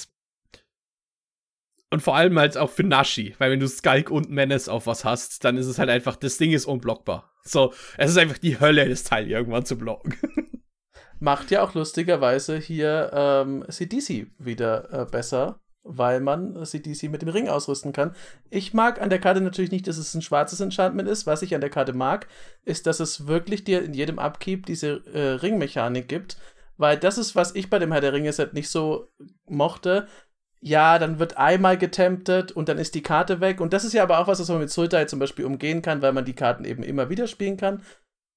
und vor allem halt auch für Nashi, weil wenn du Skulk und Menace auf was hast, dann ist es halt einfach, das Ding ist unblockbar. So, es ist einfach die Hölle, das Teil irgendwann zu blocken. Macht ja auch lustigerweise hier ähm, CDC wieder äh, besser weil man CDC mit dem Ring ausrüsten kann. Ich mag an der Karte natürlich nicht, dass es ein schwarzes Enchantment ist. Was ich an der Karte mag, ist, dass es wirklich dir in jedem Upkeep diese äh, Ringmechanik gibt, weil das ist, was ich bei dem Herr der Ringe Set nicht so mochte. Ja, dann wird einmal getemptet und dann ist die Karte weg. Und das ist ja aber auch was, was man mit Sultai zum Beispiel umgehen kann, weil man die Karten eben immer wieder spielen kann.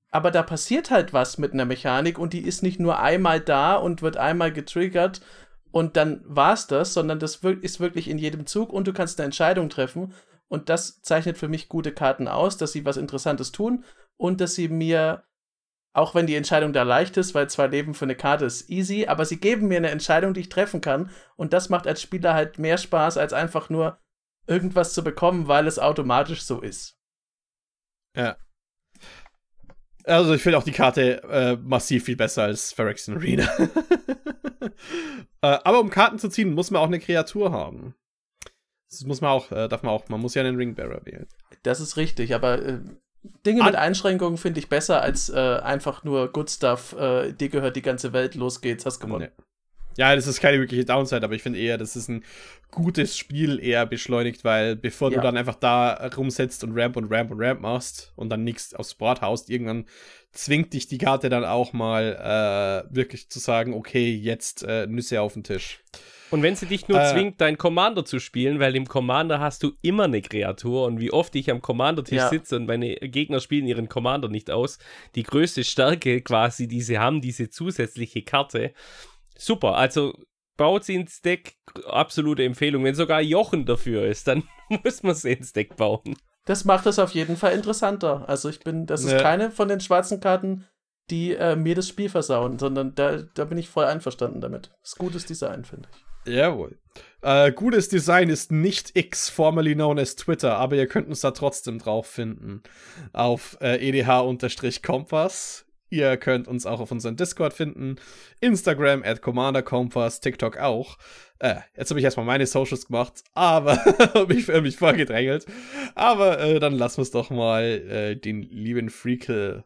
Aber da passiert halt was mit einer Mechanik und die ist nicht nur einmal da und wird einmal getriggert und dann war es das, sondern das ist wirklich in jedem Zug und du kannst eine Entscheidung treffen. Und das zeichnet für mich gute Karten aus, dass sie was Interessantes tun und dass sie mir, auch wenn die Entscheidung da leicht ist, weil zwei Leben für eine Karte ist easy, aber sie geben mir eine Entscheidung, die ich treffen kann. Und das macht als Spieler halt mehr Spaß, als einfach nur irgendwas zu bekommen, weil es automatisch so ist. Ja. Also ich finde auch die Karte äh, massiv viel besser als Phyrexian Arena. [laughs] äh, aber um Karten zu ziehen, muss man auch eine Kreatur haben. Das muss man auch, äh, darf man auch, man muss ja einen Ringbearer wählen. Das ist richtig, aber äh, Dinge An mit Einschränkungen finde ich besser als äh, einfach nur Good Stuff, äh, dir gehört die ganze Welt, los geht's, hast gewonnen. Nee. Ja, das ist keine wirkliche Downside, aber ich finde eher, das ist ein gutes Spiel eher beschleunigt, weil bevor ja. du dann einfach da rumsetzt und Ramp und Ramp und Ramp machst und dann nichts aufs Board haust, irgendwann zwingt dich die Karte dann auch mal äh, wirklich zu sagen, okay, jetzt äh, Nüsse auf den Tisch. Und wenn sie dich nur äh, zwingt, deinen Commander zu spielen, weil im Commander hast du immer eine Kreatur und wie oft ich am Commander-Tisch ja. sitze und meine Gegner spielen ihren Commander nicht aus, die größte Stärke quasi, die sie haben, diese zusätzliche Karte, Super, also baut sie ins Deck, absolute Empfehlung. Wenn sogar Jochen dafür ist, dann [laughs] muss man sie ins Deck bauen. Das macht es auf jeden Fall interessanter. Also ich bin, das ist ja. keine von den schwarzen Karten, die äh, mir das Spiel versauen, sondern da, da bin ich voll einverstanden damit. Das ist gutes Design, finde ich. Jawohl. Äh, gutes Design ist nicht X, formerly known as Twitter, aber ihr könnt uns da trotzdem drauf finden. Auf äh, edh-kompass Ihr könnt uns auch auf unserem Discord finden, Instagram at CommanderCompass, TikTok auch. Äh, jetzt habe ich erstmal meine Socials gemacht, aber [laughs] mich für mich vorgedrängelt. Aber äh, dann lassen wir es doch mal äh, den lieben Freakle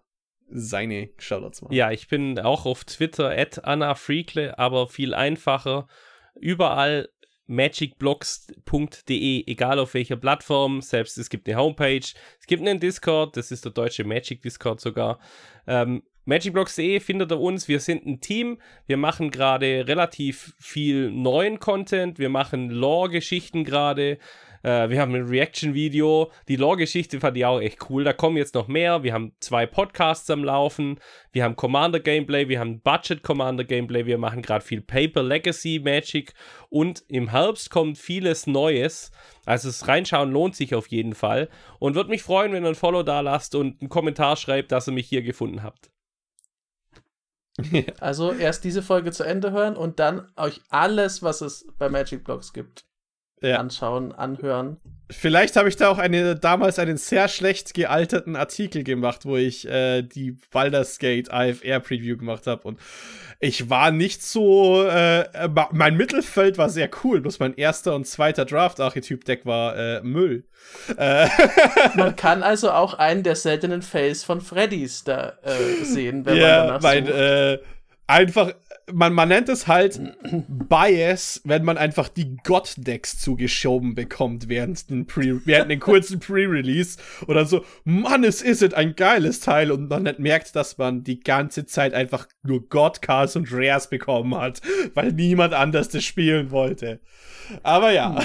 seine Shoutouts machen. Ja, ich bin auch auf Twitter at Anna Freakle, aber viel einfacher. Überall magicblocks.de, egal auf welcher Plattform, selbst es gibt eine Homepage, es gibt einen Discord, das ist der deutsche Magic Discord sogar. Ähm, MagicBlocks.de findet ihr uns. Wir sind ein Team. Wir machen gerade relativ viel neuen Content. Wir machen Lore-Geschichten gerade. Äh, wir haben ein Reaction-Video. Die Lore-Geschichte fand ich auch echt cool. Da kommen jetzt noch mehr. Wir haben zwei Podcasts am Laufen. Wir haben Commander-Gameplay. Wir haben Budget-Commander-Gameplay. Wir machen gerade viel Paper Legacy Magic. Und im Herbst kommt vieles Neues. Also das Reinschauen lohnt sich auf jeden Fall. Und würde mich freuen, wenn ihr ein Follow da lasst und einen Kommentar schreibt, dass ihr mich hier gefunden habt. [laughs] Also erst diese Folge zu Ende hören und dann euch alles, was es bei Magic Blocks gibt, ja. anschauen, anhören. Vielleicht habe ich da auch eine, damals einen sehr schlecht gealterten Artikel gemacht, wo ich äh, die Baldur's Gate AFR Preview gemacht habe und ich war nicht so, äh, mein Mittelfeld war sehr cool, bloß mein erster und zweiter Draft-Archetyp-Deck war äh, Müll. Äh. [laughs] Man kann also auch einen der seltenen Fails von Freddys da äh, sehen, wenn ja, man danach mein, äh, einfach man, man nennt es halt Bias, wenn man einfach die God-Decks zugeschoben bekommt während den, Pre während den kurzen Pre-Release. Oder so, Mann, es ist it, ein geiles Teil. Und man merkt, dass man die ganze Zeit einfach nur God-Cards und Rares bekommen hat, weil niemand anders das spielen wollte. Aber ja.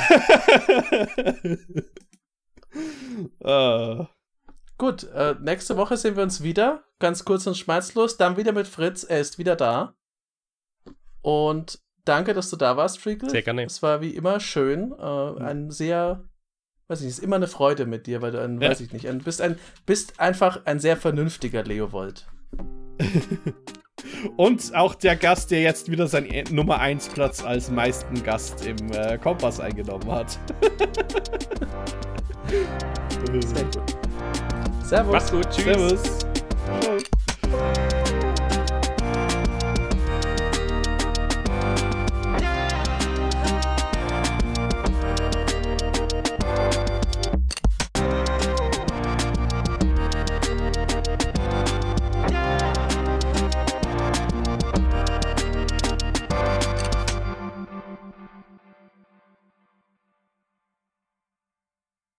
uh. [laughs] Gut, äh, nächste Woche sehen wir uns wieder. Ganz kurz und schmerzlos. Dann wieder mit Fritz. Er ist wieder da. Und danke, dass du da warst, Freakle. Sehr gerne. Es war wie immer schön. Äh, ein sehr, weiß ich nicht, ist immer eine Freude mit dir, weil du ein, ja. weiß ich nicht, ein, bist, ein, bist einfach ein sehr vernünftiger Leovold. [laughs] Und auch der Gast, der jetzt wieder seinen e- Nummer 1 Platz als meisten Gast im äh, Kompass eingenommen hat. [laughs] Sehr gut. Servus. Mach's gut. Tschüss. Servus.